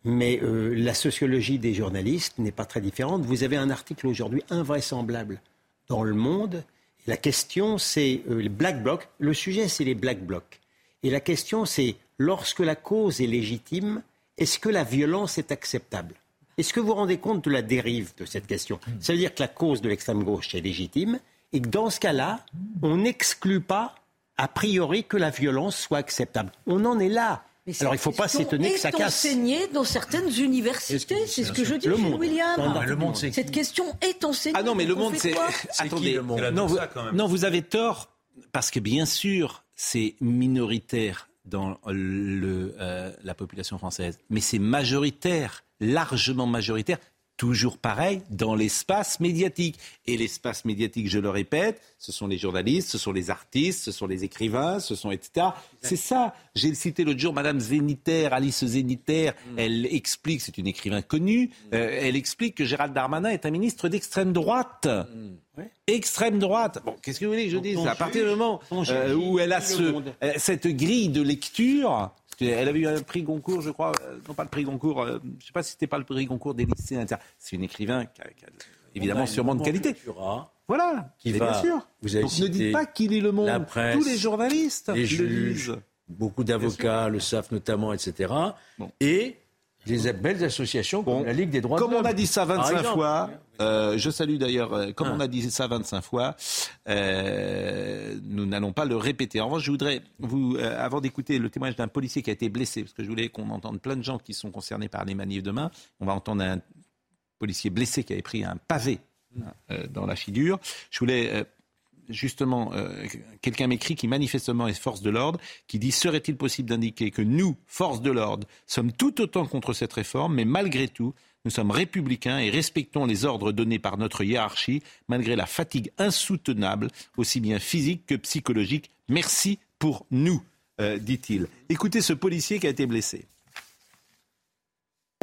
mais la sociologie des journalistes n'est pas très différente. Vous avez un article aujourd'hui invraisemblable dans Le Monde. La question, c'est euh, les black blocs. Le sujet, c'est les black blocs. Et la question, c'est lorsque la cause est légitime, est-ce que la violence est acceptable? Est-ce que vous vous rendez compte de la dérive de cette question? Ça veut dire que la cause de l'extrême gauche est légitime et que dans ce cas-là, on n'exclut pas a priori que la violence soit acceptable. On en est là. Mais Alors il ne faut pas s'étonner que ça est casse. enseignée dans certaines universités, c'est ce que je dis, Le chez Monde. William. Le Monde, c'est Cette question est enseignée. Ah non, mais le monde, c'est. Attendez, le monde? Non, vous, Ça, quand même. non, vous avez tort, parce que bien sûr, c'est minoritaire dans le, euh, la population française, mais c'est majoritaire, largement majoritaire. Toujours pareil dans l'espace médiatique. Et l'espace médiatique, je le répète, ce sont les journalistes, ce sont les artistes, ce sont les écrivains, ce sont etc. C'est ça. J'ai cité l'autre jour Madame Zéniter, Alice Zéniter. Elle explique, c'est une écrivain connue, euh, elle explique que Gérald Darmanin est un ministre d'extrême droite. Extrême droite. Bon, qu'est-ce que vous voulez que je dise À partir du moment euh, où elle a ce, euh, cette grille de lecture, elle avait eu un prix Goncourt, je crois, euh, non pas le prix Goncourt, euh, je ne sais pas si c'était pas le prix Goncourt des lycéens. etc. C'est une écrivain qui a, qui a évidemment sûrement de qualité. Cultura, Voilà, Qui va- bien sûr. vous avez Donc ne cité dites pas qu'il est le monde. la presse, Tous les journalistes les le juges, lisent. beaucoup d'avocats le savent notamment, etc. Et les belles associations comme Bon, la Ligue des droits Comme de on l'homme. a dit ça par 25 exemple. fois, euh, je salue d'ailleurs, euh, comme Ah. on a dit ça 25 fois, euh, nous n'allons pas le répéter. En revanche, je voudrais, vous, euh, avant d'écouter le témoignage d'un policier qui a été blessé, parce que je voulais qu'on entende plein de gens qui sont concernés par les manifs demain, on va entendre un policier blessé qui avait pris un pavé hein, euh, dans la figure. Je voulais euh, justement, euh, quelqu'un m'écrit qui manifestement est force de l'ordre, qui dit serait-il possible d'indiquer que nous, force de l'ordre, sommes tout autant contre cette réforme, mais malgré tout, nous sommes républicains et respectons les ordres donnés par notre hiérarchie, malgré la fatigue insoutenable, aussi bien physique que psychologique. Merci pour nous, dit-il. Écoutez ce policier qui a été blessé.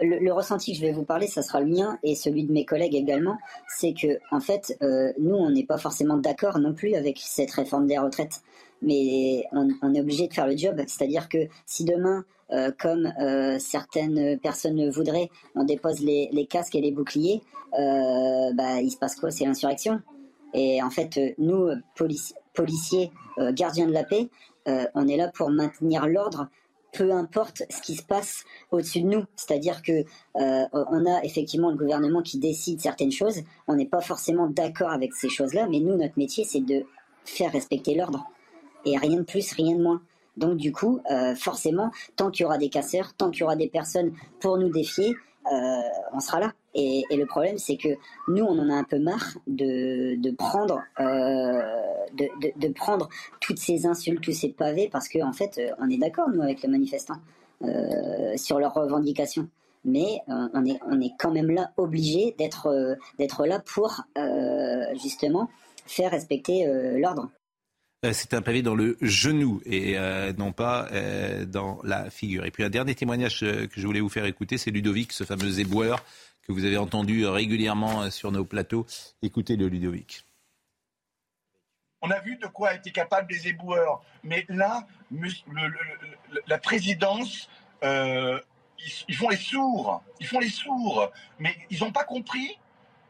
Le, ressenti que je vais vous parler, ça sera le mien et celui de mes collègues également. C'est que, en fait, euh, nous, on n'est pas forcément d'accord non plus avec cette réforme des retraites. Mais on, est obligé de faire le job. C'est-à-dire que si demain, euh, comme euh, certaines personnes le voudraient, on dépose les, casques et les boucliers, bah, il se passe quoi? C'est l'insurrection. Et en fait, nous, polici policiers, gardiens de la paix, on est là pour maintenir l'ordre peu importe ce qui se passe au-dessus de nous. C'est-à-dire que euh, on a effectivement le gouvernement qui décide certaines choses. On n'est pas forcément d'accord avec ces choses-là, mais nous, notre métier, c'est de faire respecter l'ordre. Et rien de plus, rien de moins. Donc du coup, euh, forcément, tant qu'il y aura des casseurs, tant qu'il y aura des personnes pour nous défier, euh, on sera là. Et, le problème, c'est que nous, on en a un peu marre de, de prendre, euh, de, de, prendre toutes ces insultes, tous ces pavés, parce qu'en en fait, on est d'accord, nous, avec les manifestants, euh, sur leurs revendications. Mais euh, on, est, on est quand même là, obligé d'être là pour, justement, faire respecter l'ordre. C'est un pavé dans le genou et non pas dans la figure. Et puis un dernier témoignage que je voulais vous faire écouter, c'est Ludovic, ce fameux éboueur que vous avez entendu régulièrement sur nos plateaux. Écoutez le Ludovic. On a vu de quoi étaient capables les éboueurs. Mais là, la présidence, euh, ils, font les sourds. Ils font les sourds. Mais ils n'ont pas compris.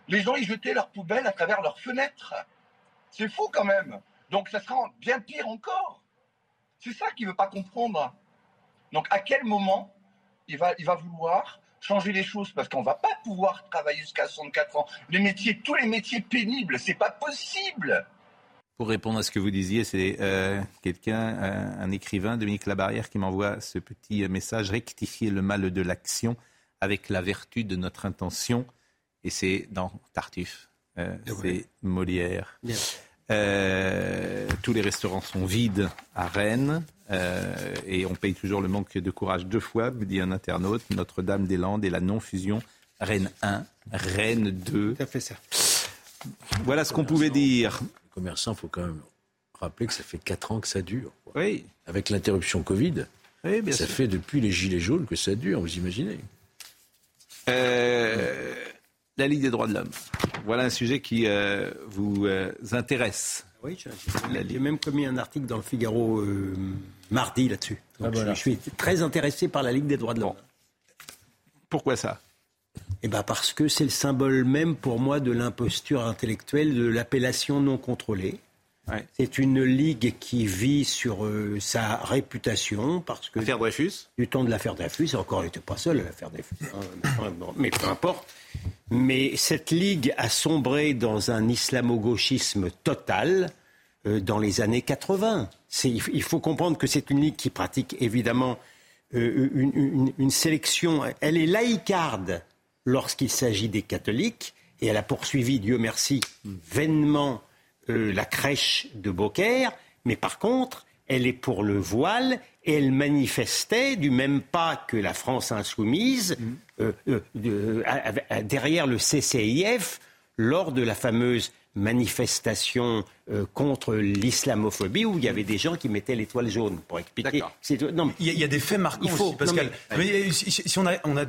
Les gens, ils jetaient leurs poubelles à travers leurs fenêtres. C'est fou quand même. Donc ça sera bien pire encore. C'est ça qu'il ne veut pas comprendre. Donc à quel moment il va vouloir changer les choses parce qu'on ne va pas pouvoir travailler jusqu'à 64 ans. Les métiers, tous les métiers pénibles, c'est pas possible. Pour répondre à ce que vous disiez, c'est euh, quelqu'un, un, un, écrivain, Dominique Labarrière, qui m'envoie ce petit message rectifier le mal de l'action avec la vertu de notre intention. Et c'est dans Tartuffe. Euh, c'est Molière. Bien. Euh, tous les restaurants sont vides à Rennes euh, et on paye toujours le manque de courage deux fois, me dit un internaute. Notre-Dame-des-Landes et la non-fusion Rennes 1, Rennes 2. Ça fait ça. Voilà ce qu'on pouvait dire. Les commerçants, il faut quand même rappeler que ça fait 4 ans que ça dure. Quoi. Oui. Avec l'interruption Covid, oui, bien ça sûr. fait depuis les Gilets jaunes que ça dure, vous imaginez. Euh, la Ligue des droits de l'homme. Voilà un sujet qui euh, vous euh, intéresse. Oui, j'ai même commis un article dans le Figaro euh, mardi là-dessus. Ah, voilà. je, je, suis très intéressé par la Ligue des droits de l'homme. Bon. Pourquoi ça? Eh ben parce que c'est le symbole même pour moi de l'imposture intellectuelle, de l'appellation non contrôlée. Ouais. C'est une ligue qui vit sur euh, sa réputation parce que l'affaire Dreyfus, du temps de l'affaire Dreyfus, encore elle n'était pas seule l'affaire Dreyfus, hein, mais peu importe. Mais cette ligue a sombré dans un islamo-gauchisme total euh, dans les années 80. Il faut comprendre que c'est une ligue qui pratique évidemment euh, une, une, une, sélection. Elle est laïcarde lorsqu'il s'agit des catholiques et elle a poursuivi, Dieu merci, vainement euh, la crèche de Beaucaire. Mais par contre, elle est pour le voile et elle manifestait du même pas que la France insoumise mmh. euh, euh, de, à, à, derrière le CCIF lors de la fameuse manifestation euh, contre l'islamophobie où il y avait des gens qui mettaient l'étoile jaune pour expliquer. Il, y a, il y a des faits marquants il faut, aussi, Pascal. Mais, mais, si, si, on a, on a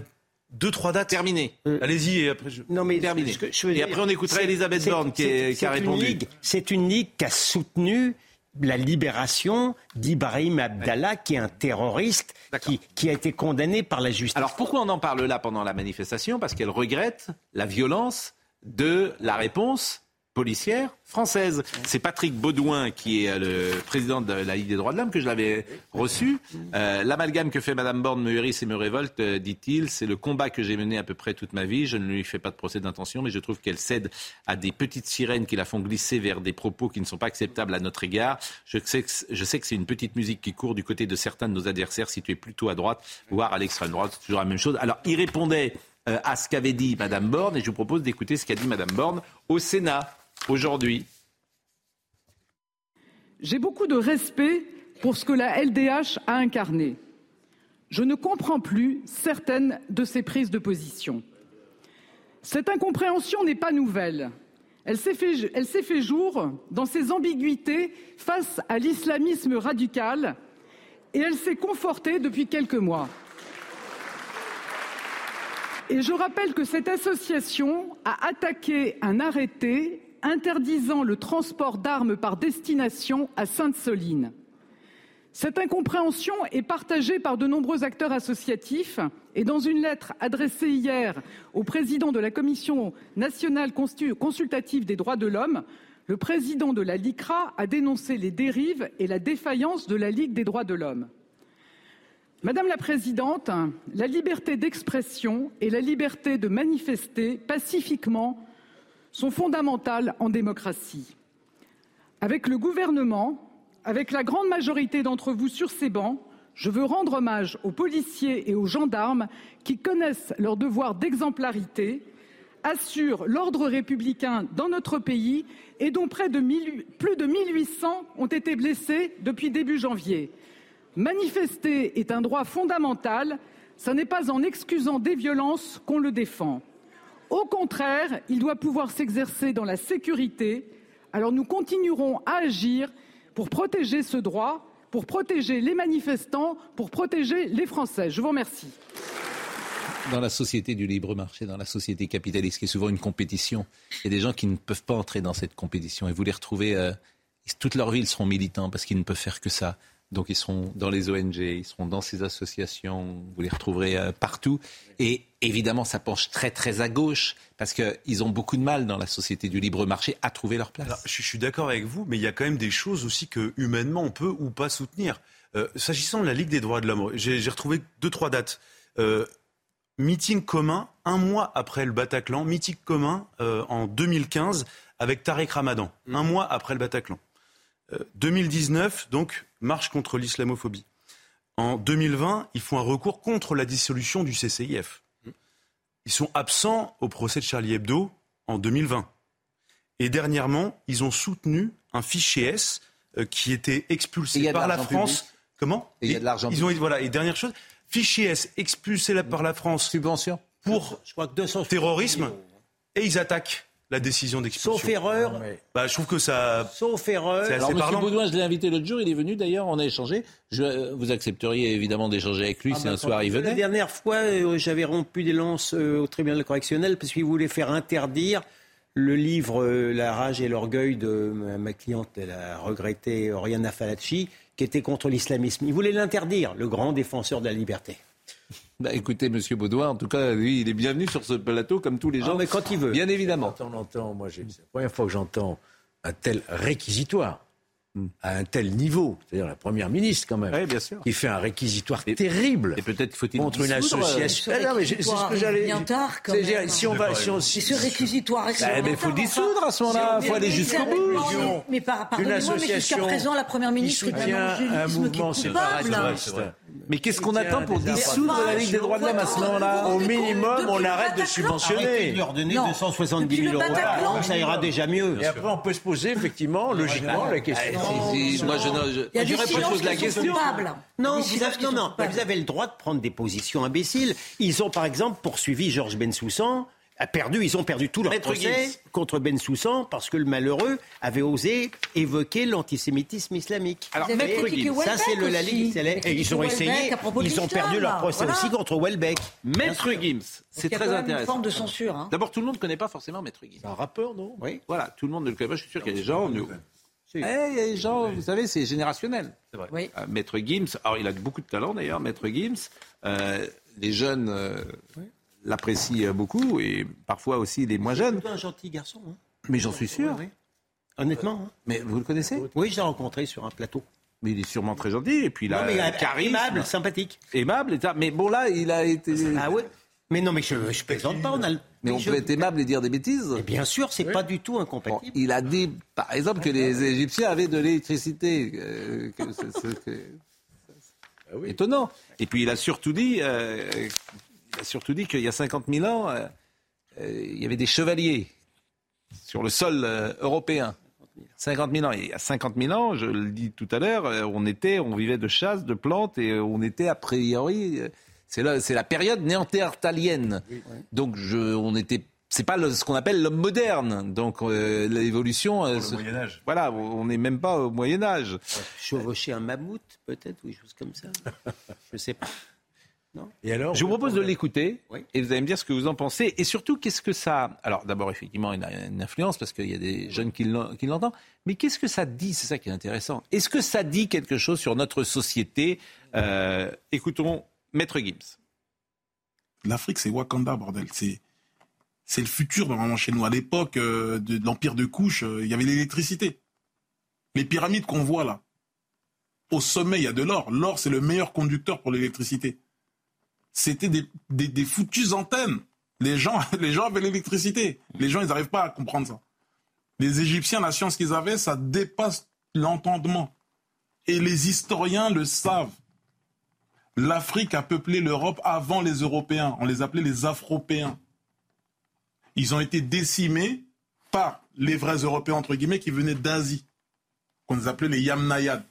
deux, trois dates. Terminé. Euh, Allez-y et après je... Non mais terminé. Ce que je et dire, après on écoutera Elisabeth Borne qui, est, qui a répondu. C'est une ligue qui a soutenu la libération d'Ibrahim Abdallah, qui est un terroriste qui, qui, a été condamné par la justice. Alors pourquoi on en parle là pendant la manifestation? Parce qu'elle regrette la violence de la réponse policière française. C'est Patrick Baudouin qui est le président de la Ligue des droits de l'homme que je l'avais reçu. Euh, L'amalgame que fait Madame Borne me hérisse et me révolte, euh, dit-il, c'est le combat que j'ai mené à peu près toute ma vie. Je ne lui fais pas de procès d'intention, mais je trouve qu'elle cède à des petites sirènes qui la font glisser vers des propos qui ne sont pas acceptables à notre égard. Je sais que, c'est une petite musique qui court du côté de certains de nos adversaires situés plutôt à droite, voire à l'extrême droite. Toujours la même chose. Alors, il répondait euh, à ce qu'avait dit Madame Borne et je vous propose d'écouter ce qu'a dit Madame Borne au Sénat aujourd'hui J'ai beaucoup de respect pour ce que la LDH a incarné. Je ne comprends plus certaines de ses prises de position. Cette incompréhension n'est pas nouvelle. Elle s'est fait, fait jour dans ses ambiguïtés face à l'islamisme radical et elle s'est confortée depuis quelques mois. Et je rappelle que cette association a attaqué un arrêté interdisant le transport d'armes par destination à Sainte-Soline. Cette incompréhension est partagée par de nombreux acteurs associatifs et dans une lettre adressée hier au président de la Commission nationale consultative des droits de l'homme, le président de la LICRA a dénoncé les dérives et la défaillance de la Ligue des droits de l'homme. Madame la Présidente, la liberté d'expression et la liberté de manifester pacifiquement sont fondamentales en démocratie. Avec le gouvernement, avec la grande majorité d'entre vous sur ces bancs, je veux rendre hommage aux policiers et aux gendarmes qui connaissent leur devoir d'exemplarité, assurent l'ordre républicain dans notre pays et dont près de plus de 1800 ont été blessés depuis début janvier. Manifester est un droit fondamental, ce n'est pas en excusant des violences qu'on le défend. Au contraire, il doit pouvoir s'exercer dans la sécurité. Alors nous continuerons à agir pour protéger ce droit, pour protéger les manifestants, pour protéger les Français. Je vous remercie. Dans la société du libre marché, dans la société capitaliste, qui est souvent une compétition, il y a des gens qui ne peuvent pas entrer dans cette compétition. Et vous les retrouvez, euh, toute leur vie, ils seront militants parce qu'ils ne peuvent faire que ça. Donc ils seront dans les ONG, ils seront dans ces associations, vous les retrouverez euh, partout. Et évidemment, ça penche très très à gauche parce qu'ils ont beaucoup de mal dans la société du libre marché à trouver leur place. je, suis d'accord avec vous, mais il y a quand même des choses aussi que humainement on peut ou pas soutenir. Euh, s'agissant de la Ligue des droits de l'homme, j'ai retrouvé deux trois dates. Euh, meeting commun un mois après le Bataclan, meeting commun en 2015 avec Tariq Ramadan, un mois après le Bataclan. 2019, donc marche contre l'islamophobie. En 2020, ils font un recours contre la dissolution du CCIF. Ils sont absents au procès de Charlie Hebdo en 2020. Et dernièrement, ils ont soutenu un fichier S euh, qui était expulsé par la France. Comment Et il y a de l'argent. Ils ont voilà. Et dernière chose, fichier S expulsé par la France. Subvention. Pour je crois que terrorisme. Et ils attaquent la décision d'expulsion. Sauf erreur. Bah, je trouve que ça. Sauf erreur. Alors, M. Baudouin, je l'ai invité l'autre jour, il est venu d'ailleurs, on a échangé. Je, euh, vous accepteriez évidemment d'échanger avec lui ah si bah, un soir il venait La dernière fois, euh, j'avais rompu des lances euh, au tribunal correctionnel parce qu'il voulait faire interdire le livre La rage et l'orgueil de ma cliente, la regrettée Oriana Falacci, qui était contre l'islamisme. Il voulait l'interdire, le grand défenseur de la liberté. Bah, écoutez, Monsieur Baudouin, en tout cas, lui, il est bienvenu sur ce plateau comme tous les ah, gens. mais quand il veut. Bien évidemment. on entend, moi, c'est la première fois que j'entends un tel réquisitoire à un tel niveau, c'est-à-dire la première ministre quand même, bien sûr. qui fait un réquisitoire terrible et peut-être faut-il contre une association. Ah non, mais c'est ce que j'allais. Bien tard, quand même. Si on va, si on, si ce réquisitoire. Bah, mais il faut dissoudre à ce moment-là. Il faut aller jusqu'au bout. Mais pardonnez-moi, mais jusqu'à présent, la première ministre est un mouvement séparatiste. Mais qu'est-ce qu'on attend pour dissoudre la Ligue des droits de l'homme à ce moment-là Au minimum, on arrête de subventionner. Lui ordonner 270 000 euros ça ira déjà mieux. Et après, on peut se poser effectivement, logiquement, la question. Moi, je, Il y a des silences la question. Non, vous avez, non, non, vous avez le droit de prendre des positions imbéciles. Ils ont, par exemple, poursuivi Georges Bensoussan a perdu, ils ont perdu tout leur procès contre Ben Soussan parce que le malheureux avait osé évoquer l'antisémitisme islamique. Alors, Maître Gims, ça c'est le la Ligue, et ils ont essayé, ils ont perdu leur procès aussi contre Welbeck. Maître Gims, c'est très intéressant. Une forme de censure. Hein. D'abord, tout le monde ne connaît pas forcément Maître Gims. C'est un rappeur, non? Oui. Voilà, tout le monde ne le connaît pas. Je suis sûr qu'il y a des gens. Nous... Eh, il y a des gens, vous savez, c'est générationnel. C'est vrai. Oui. Euh, Maître Gims, alors il a beaucoup de talent d'ailleurs, Maître Gims. Euh, les jeunes. Euh, l'apprécie beaucoup et parfois aussi les moins jeunes. C'est un gentil garçon. Hein. Mais j'en suis sûr. Honnêtement. Hein. Mais vous le connaissez? Oui, je l'ai rencontré sur un plateau. Mais il est sûrement très gentil et puis il a non, charisme. Aimable, sympathique. Aimable, mais bon là, il a été. Ah ouais. Mais non, mais je, je plaisante pas. On a Mais on peut être aimable et dire des bêtises. bien sûr, c'est pas du tout incompatible. il a dit, par exemple, que les Égyptiens avaient de l'électricité. Euh, ah Étonnant. Et puis il a surtout dit, euh, a surtout dit qu'il y a 50 000 ans, euh, euh, il y avait des chevaliers sur le sol euh, européen. 50 000 ans. il y a 50 000 ans, je le dis tout à l'heure, on était, on vivait de chasse, de plantes, et on était a priori, c'est la, c'est la période néandertalienne. Donc je, on était, c'est pas ce qu'on appelle l'homme moderne. Donc l'évolution. le Moyen Âge. Voilà, on n'est même pas au Moyen Âge. Chevaucher un mammouth, peut-être, ou des choses comme ça. je sais pas. Et alors Je vous propose de l'écouter et vous allez me dire ce que vous en pensez. Et surtout, qu'est-ce que ça. Alors, d'abord, effectivement, il a une influence parce qu'il y a des jeunes qui l'en- qui l'entendent. Mais qu'est-ce que ça dit? C'est ça qui est intéressant. Est-ce que ça dit quelque chose sur notre société? Euh, Écoutons Maître Gims. L'Afrique, c'est Wakanda, bordel. C'est, c'est le futur, normalement, chez nous. À l'époque euh, de, de l'Empire de Couche, euh, il y avait l'électricité. Les pyramides qu'on voit là, au sommet, il y a de l'or. L'or, c'est le meilleur conducteur pour l'électricité. C'était des, des, des foutues antennes. Les gens, les gens avaient l'électricité. Les gens, ils n'arrivent pas à comprendre ça. Les Égyptiens, la science qu'ils avaient, ça dépasse l'entendement. Et les historiens le savent. L'Afrique a peuplé l'Europe avant les Européens. On les appelait les Afropéens. Ils ont été décimés par les vrais Européens, entre guillemets, qui venaient d'Asie, qu'on les appelait les Yamnayades.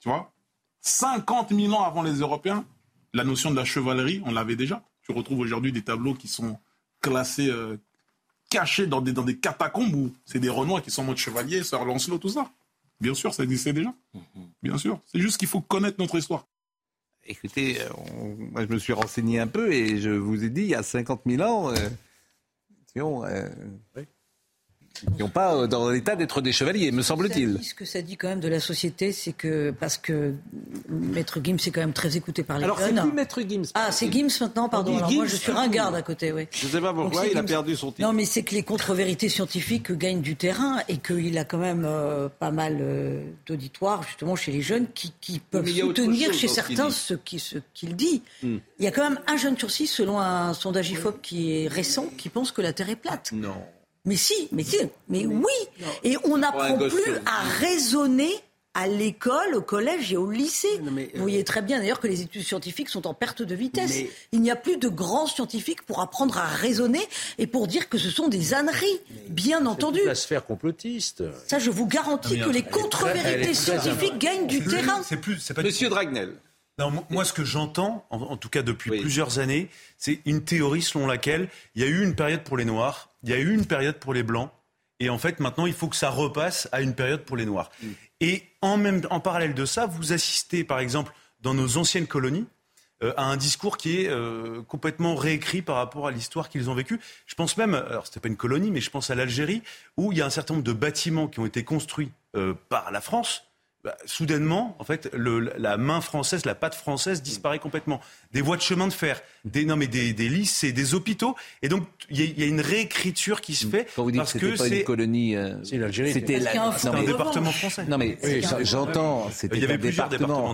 Tu vois? 50 000 ans avant les Européens, la notion de la chevalerie, on l'avait déjà. Tu retrouves aujourd'hui des tableaux qui sont classés, euh, cachés dans des, dans des catacombes où c'est des Renois qui sont en mode chevalier, Sir Lancelot, tout ça. Bien sûr, ça existait déjà. Bien sûr. C'est juste qu'il faut connaître notre histoire. Écoutez, euh, on- moi, je me suis renseigné un peu et je vous ai dit, il y a 50 000 ans, euh, euh, qui ont pas euh, dans l'état d'être des chevaliers, me semble-t-il. Ce que ça dit quand même de la société, c'est que parce que Maître Gims est quand même très écouté par les Alors, c'est jeunes. plus Maître Gims? Ah, c'est Gims maintenant, pardon. Alors moi, je suis ringarde à côté, oui. Je ne sais pas pourquoi, c'est il a perdu son titre. Non, mais c'est que les contre-vérités scientifiques gagnent du terrain et qu'il a quand même euh, pas mal euh, d'auditoires, justement, chez les jeunes qui, qui peuvent soutenir chose chez dans ce qu'il certains dit. ce qui- ce qu'il dit. Hmm. Il y a quand même un jeune sur six, selon un sondage IFOP qui est récent, qui pense que la Terre est plate. Non. Mais si, mais si, mais oui. Et on n'apprend plus à raisonner à l'école, au collège et au lycée. Vous voyez très bien d'ailleurs que les études scientifiques sont en perte de vitesse. Mais- Il n'y a plus de grands scientifiques pour apprendre à raisonner et pour dire que ce sont des âneries, bien entendu. La sphère complotiste. Ça, je vous garantis Non, que les contre-vérités scientifiques gagnent du plus- terrain. C'est plus, c'est pas Monsieur Dragnel. Non, moi, ce que j'entends, en, en tout cas depuis plusieurs années, c'est une théorie selon laquelle il y a eu une période pour les Noirs, il y a eu une période pour les Blancs, et en fait, maintenant, il faut que ça repasse à une période pour les Noirs. Et en, même, en parallèle de ça, vous assistez, par exemple, dans nos anciennes colonies, euh, à un discours qui est euh, complètement réécrit par rapport à l'histoire qu'ils ont vécue. Je pense même, alors c'était pas une colonie, mais je pense à l'Algérie, où il y a un certain nombre de bâtiments qui ont été construits euh, par la France. Bah, soudainement, en fait, le- la main française, la patte française disparaît complètement. Des voies de chemin de fer, des, non mais des, des lycées, des hôpitaux, et donc il y, a- il y a une réécriture qui se fait Quand vous dites parce que c'était une c'est colonie, euh, l'Algérie. c'était un la- non, mais- un revanche. département français. Non mais Oui, ça- j'entends, c'était Il y avait un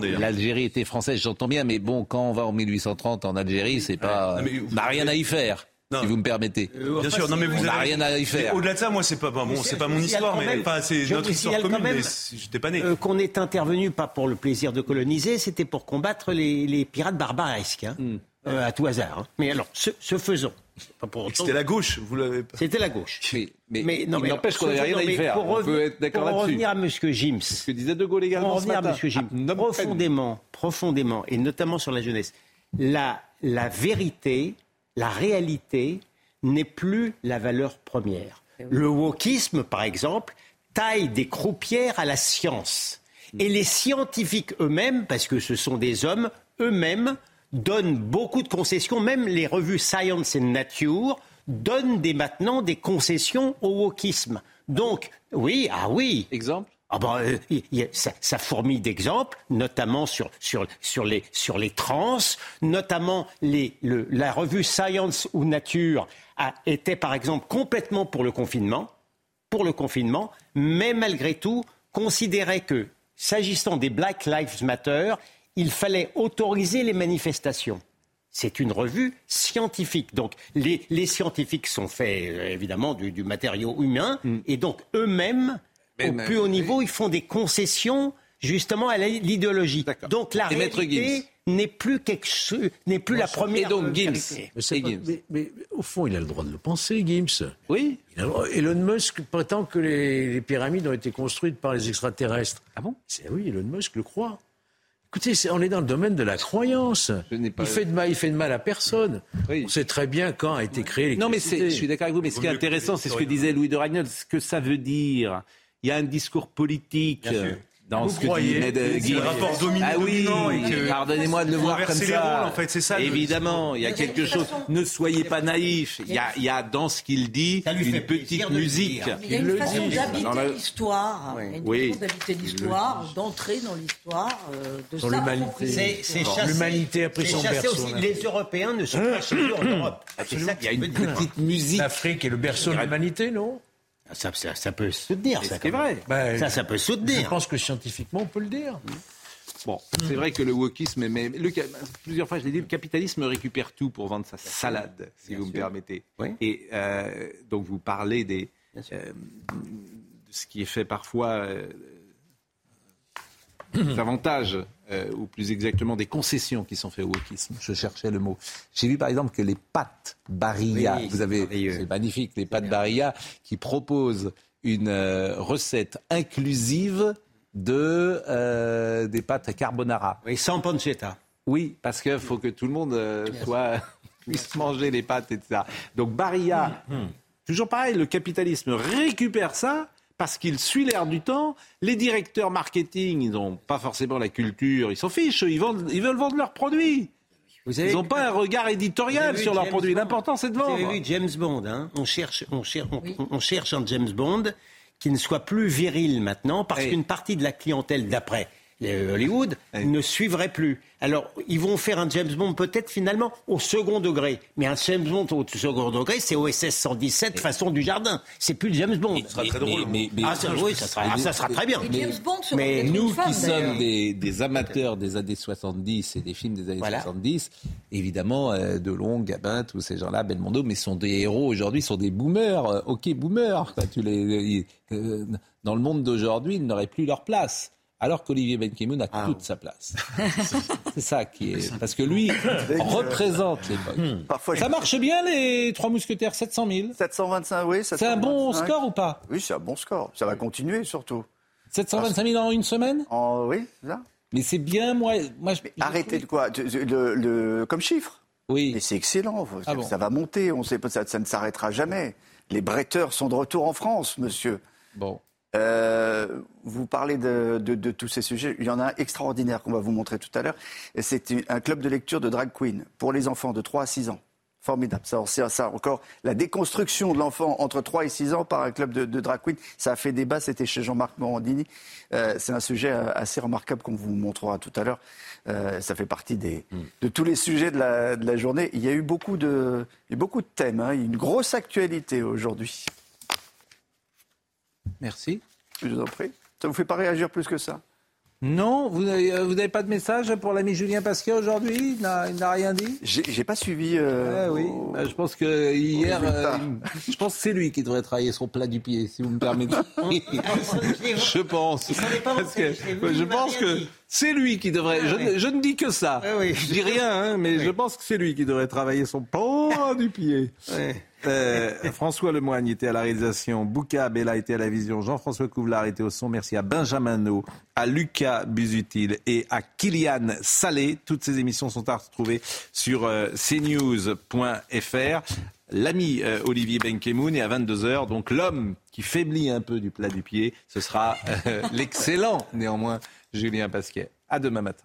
d'ailleurs. L'Algérie était française, j'entends bien, mais bon, quand on va en 1830 en Algérie, c'est pas, Non, mais vous- on n'a rien à y faire, Non. si vous me permettez. Bien sûr, non mais vous on n'a avez- rien à y faire. Au-delà de ça, moi c'est pas bon, c'est pas mon histoire, mais enfin c'est je notre histoire commune. même, Mais j'étais pas né. Euh, qu'on est intervenu pas pour le plaisir de coloniser, c'était pour combattre les, les pirates barbaresques, hein, Hmm. euh, à tout hasard. hein. Mais alors, ce, ce faisant, pas pour autant- C'était la gauche, vous l'avez pas. C'était la gauche. Mais, mais, Mais non, il mais n'empêche qu'on n'avait rien à y mais faire. Pour, on peut être d'accord pour là-dessus. revenir à M. Gims, Ce que disait De Gaulle pour également en ce revenir à matin. M. Gims, Ah, profondément, profondément, et notamment sur la jeunesse, la, la vérité, la réalité n'est plus la valeur première. Le wokisme, par exemple, taille des croupières à la science. Et les scientifiques eux-mêmes, parce que ce sont des hommes, eux-mêmes donnent beaucoup de concessions, même les revues Science and Nature donnent maintenant des concessions au wokisme. Donc, oui, ah oui. Exemple? Ah ben, euh, il y a- ça, ça fourmille d'exemples, notamment sur, sur, sur, les, sur les trans, notamment les, le- la revue Science ou Nature a, était par exemple complètement pour le confinement, pour le confinement, mais malgré tout considérait que, s'agissant des Black Lives Matter, il fallait autoriser les manifestations. C'est une revue scientifique. Donc, les, les scientifiques sont faits, euh, évidemment, du, du matériau humain. Et donc, eux-mêmes, Mais- au mais- plus haut niveau, ils font des concessions, justement, à l'idéologie. Donc, la Et réalité n'est plus, quelque chose- n'est plus la première Et donc, euh, Gims. Mais, Et pas- Gims. mais- mais au fond, il a le droit de le penser, Gims. Oui. Il a. Elon Musk prétend que les, les pyramides ont été construites par les extraterrestres. Ah bon? C'est oui, Elon Musk le croit. Écoutez, on est dans le domaine de la croyance. n'ai pas- Il fait de mal, il fait de mal à personne. Oui. On sait très bien quand a été créé Non, mais je suis d'accord avec vous, mais ce qui est intéressant, c'est ce que disait Louis de Ragnol, ce que ça veut dire. Il y a un discours politique. Bien sûr. dans Vous ce que croyez dit Ned C'est Guy. le rapport dominant- Ah oui, que- pardonnez-moi de le voir comme ça. rôles, en fait, c'est ça, le- Évidemment, il y a quelque chose. Ne soyez pas naïfs. Il y a, il y a dans ce qu'il dit une petite musique. Mais il y a une façon d'habiter l'histoire. Oui. d'habiter l'histoire, d'entrer dans l'histoire, euh, de Dans l'humanité. L'humanité a pris son berceau. Les Européens ne sont pas chez eux en Europe. C'est ça Il y a une petite musique. L'Afrique est le berceau de l'humanité, non? Ça, ça, ça peut soutenir, ça. C'est vrai. Ça, ça peut soutenir. Je pense que scientifiquement, on peut le dire. Bon, c'est vrai que le wokisme, mais le, plusieurs fois je l'ai dit, le capitalisme récupère tout pour vendre sa salade, si vous me permettez. Et euh, donc vous parlez des, euh, de ce qui est fait parfois euh, des avantages, euh, ou plus exactement des concessions qui sont faites au wokisme. Je cherchais le mot. J'ai vu par exemple que les pâtes Barilla, Oui, vous avez, c'est magnifique, les pâtes Barilla qui proposent une euh, recette inclusive de euh, des pâtes carbonara. Oui, sans pancetta. Oui, parce qu'il faut que tout le monde soit puisse manger les pâtes, etc. Donc Barilla, toujours pareil, le capitalisme récupère ça parce qu'il suit l'air du temps. Les directeurs marketing, ils n'ont pas forcément la culture, ils s'en fichent, ils, vendent, ils veulent vendre leurs produits. avez- ils n'ont pas un regard Vous éditorial sur leurs produits. L'important, c'est de Vous vendre. avez vu James Bond, hein on, cherche, on, cherche, on, on cherche un James Bond qui ne soit plus viril maintenant, parce qu'une partie de la clientèle d'après euh, Hollywood ne suivrait plus. Alors, ils vont faire un James Bond peut-être finalement au second degré. Mais un James Bond au second degré, c'est OSS 117 façon du jardin. C'est plus le James Bond. sera très drôle. Mais- mais- ah, ça, oui, ça sera, ah, ça sera très bien. James Bond Mais nous femme, qui sommes des, des amateurs des années 70 et des films des années 70, évidemment, euh, Delon, Gabin, tous ces gens-là, Belmondo, mais sont des héros aujourd'hui, sont des boomers, euh, ok boomers. quoi. Tu les, euh, dans le monde d'aujourd'hui, ils n'auraient plus leur place. Alors qu'Olivier Benkemoun a toute sa place. C'est ça qui est. Parce que lui représente l'époque. Parfois, Ça marche bien les Trois Mousquetaires, 700 000 725, oui. C'est un bon 725. score ou pas? Oui, c'est un bon score. Ça va continuer surtout. 725 000 en une semaine? Oui, c'est ça. Mais c'est bien, moi. moi je... Arrêtez de quoi? Comme chiffre Oui. Mais c'est excellent. Ah bon. Ça va monter. On sait pas, ça, ça ne s'arrêtera jamais. Les bretteurs sont de retour en France, monsieur. Bon. Euh, vous parlez de, de- de tous ces sujets. Il y en a un extraordinaire qu'on va vous montrer tout à l'heure. C'est un club de lecture de drag queen pour les enfants de 3 à 6 ans. Formidable. Ça, c'est ça encore. La déconstruction de l'enfant entre 3 et 6 ans par un club de, de drag queen, ça a fait débat. C'était chez Jean-Marc Morandini. Euh, c'est un sujet euh, assez remarquable qu'on vous montrera tout à l'heure. Euh, ça fait partie des, de tous les sujets de la, journée. Il y a eu beaucoup de, beaucoup de thèmes. hein. Il y a une grosse actualité aujourd'hui. Merci. Je vous en prie. Ça vous fait pas réagir plus que ça Non, vous n'avez euh, pas de message pour l'ami Julien Pasquier aujourd'hui? Il n'a rien dit? J'ai pas suivi. euh, Ah oui, au- bah, je pense que hier, euh, je pense que c'est lui qui devrait travailler son plat du pied, si vous me permettez. je pense. Parce que je pense que c'est lui qui devrait. Je, ne- je ne dis que ça. Je dis rien, hein, mais je pense que c'est lui qui devrait travailler son plat du pied. Euh, François Lemoigne était à la réalisation, Bouka Bella était à la vision, Jean-François Couvlar était au son. Merci à Benjamin No, à Lucas Busutil et à Kylian Salé. Toutes ces émissions sont à retrouver sur euh, cnews.fr. L'ami euh, Olivier Benkemoun et à 22h, donc l'homme qui faiblit un peu du plat du pied, ce sera l'excellent néanmoins Julien Pasquet. À demain matin.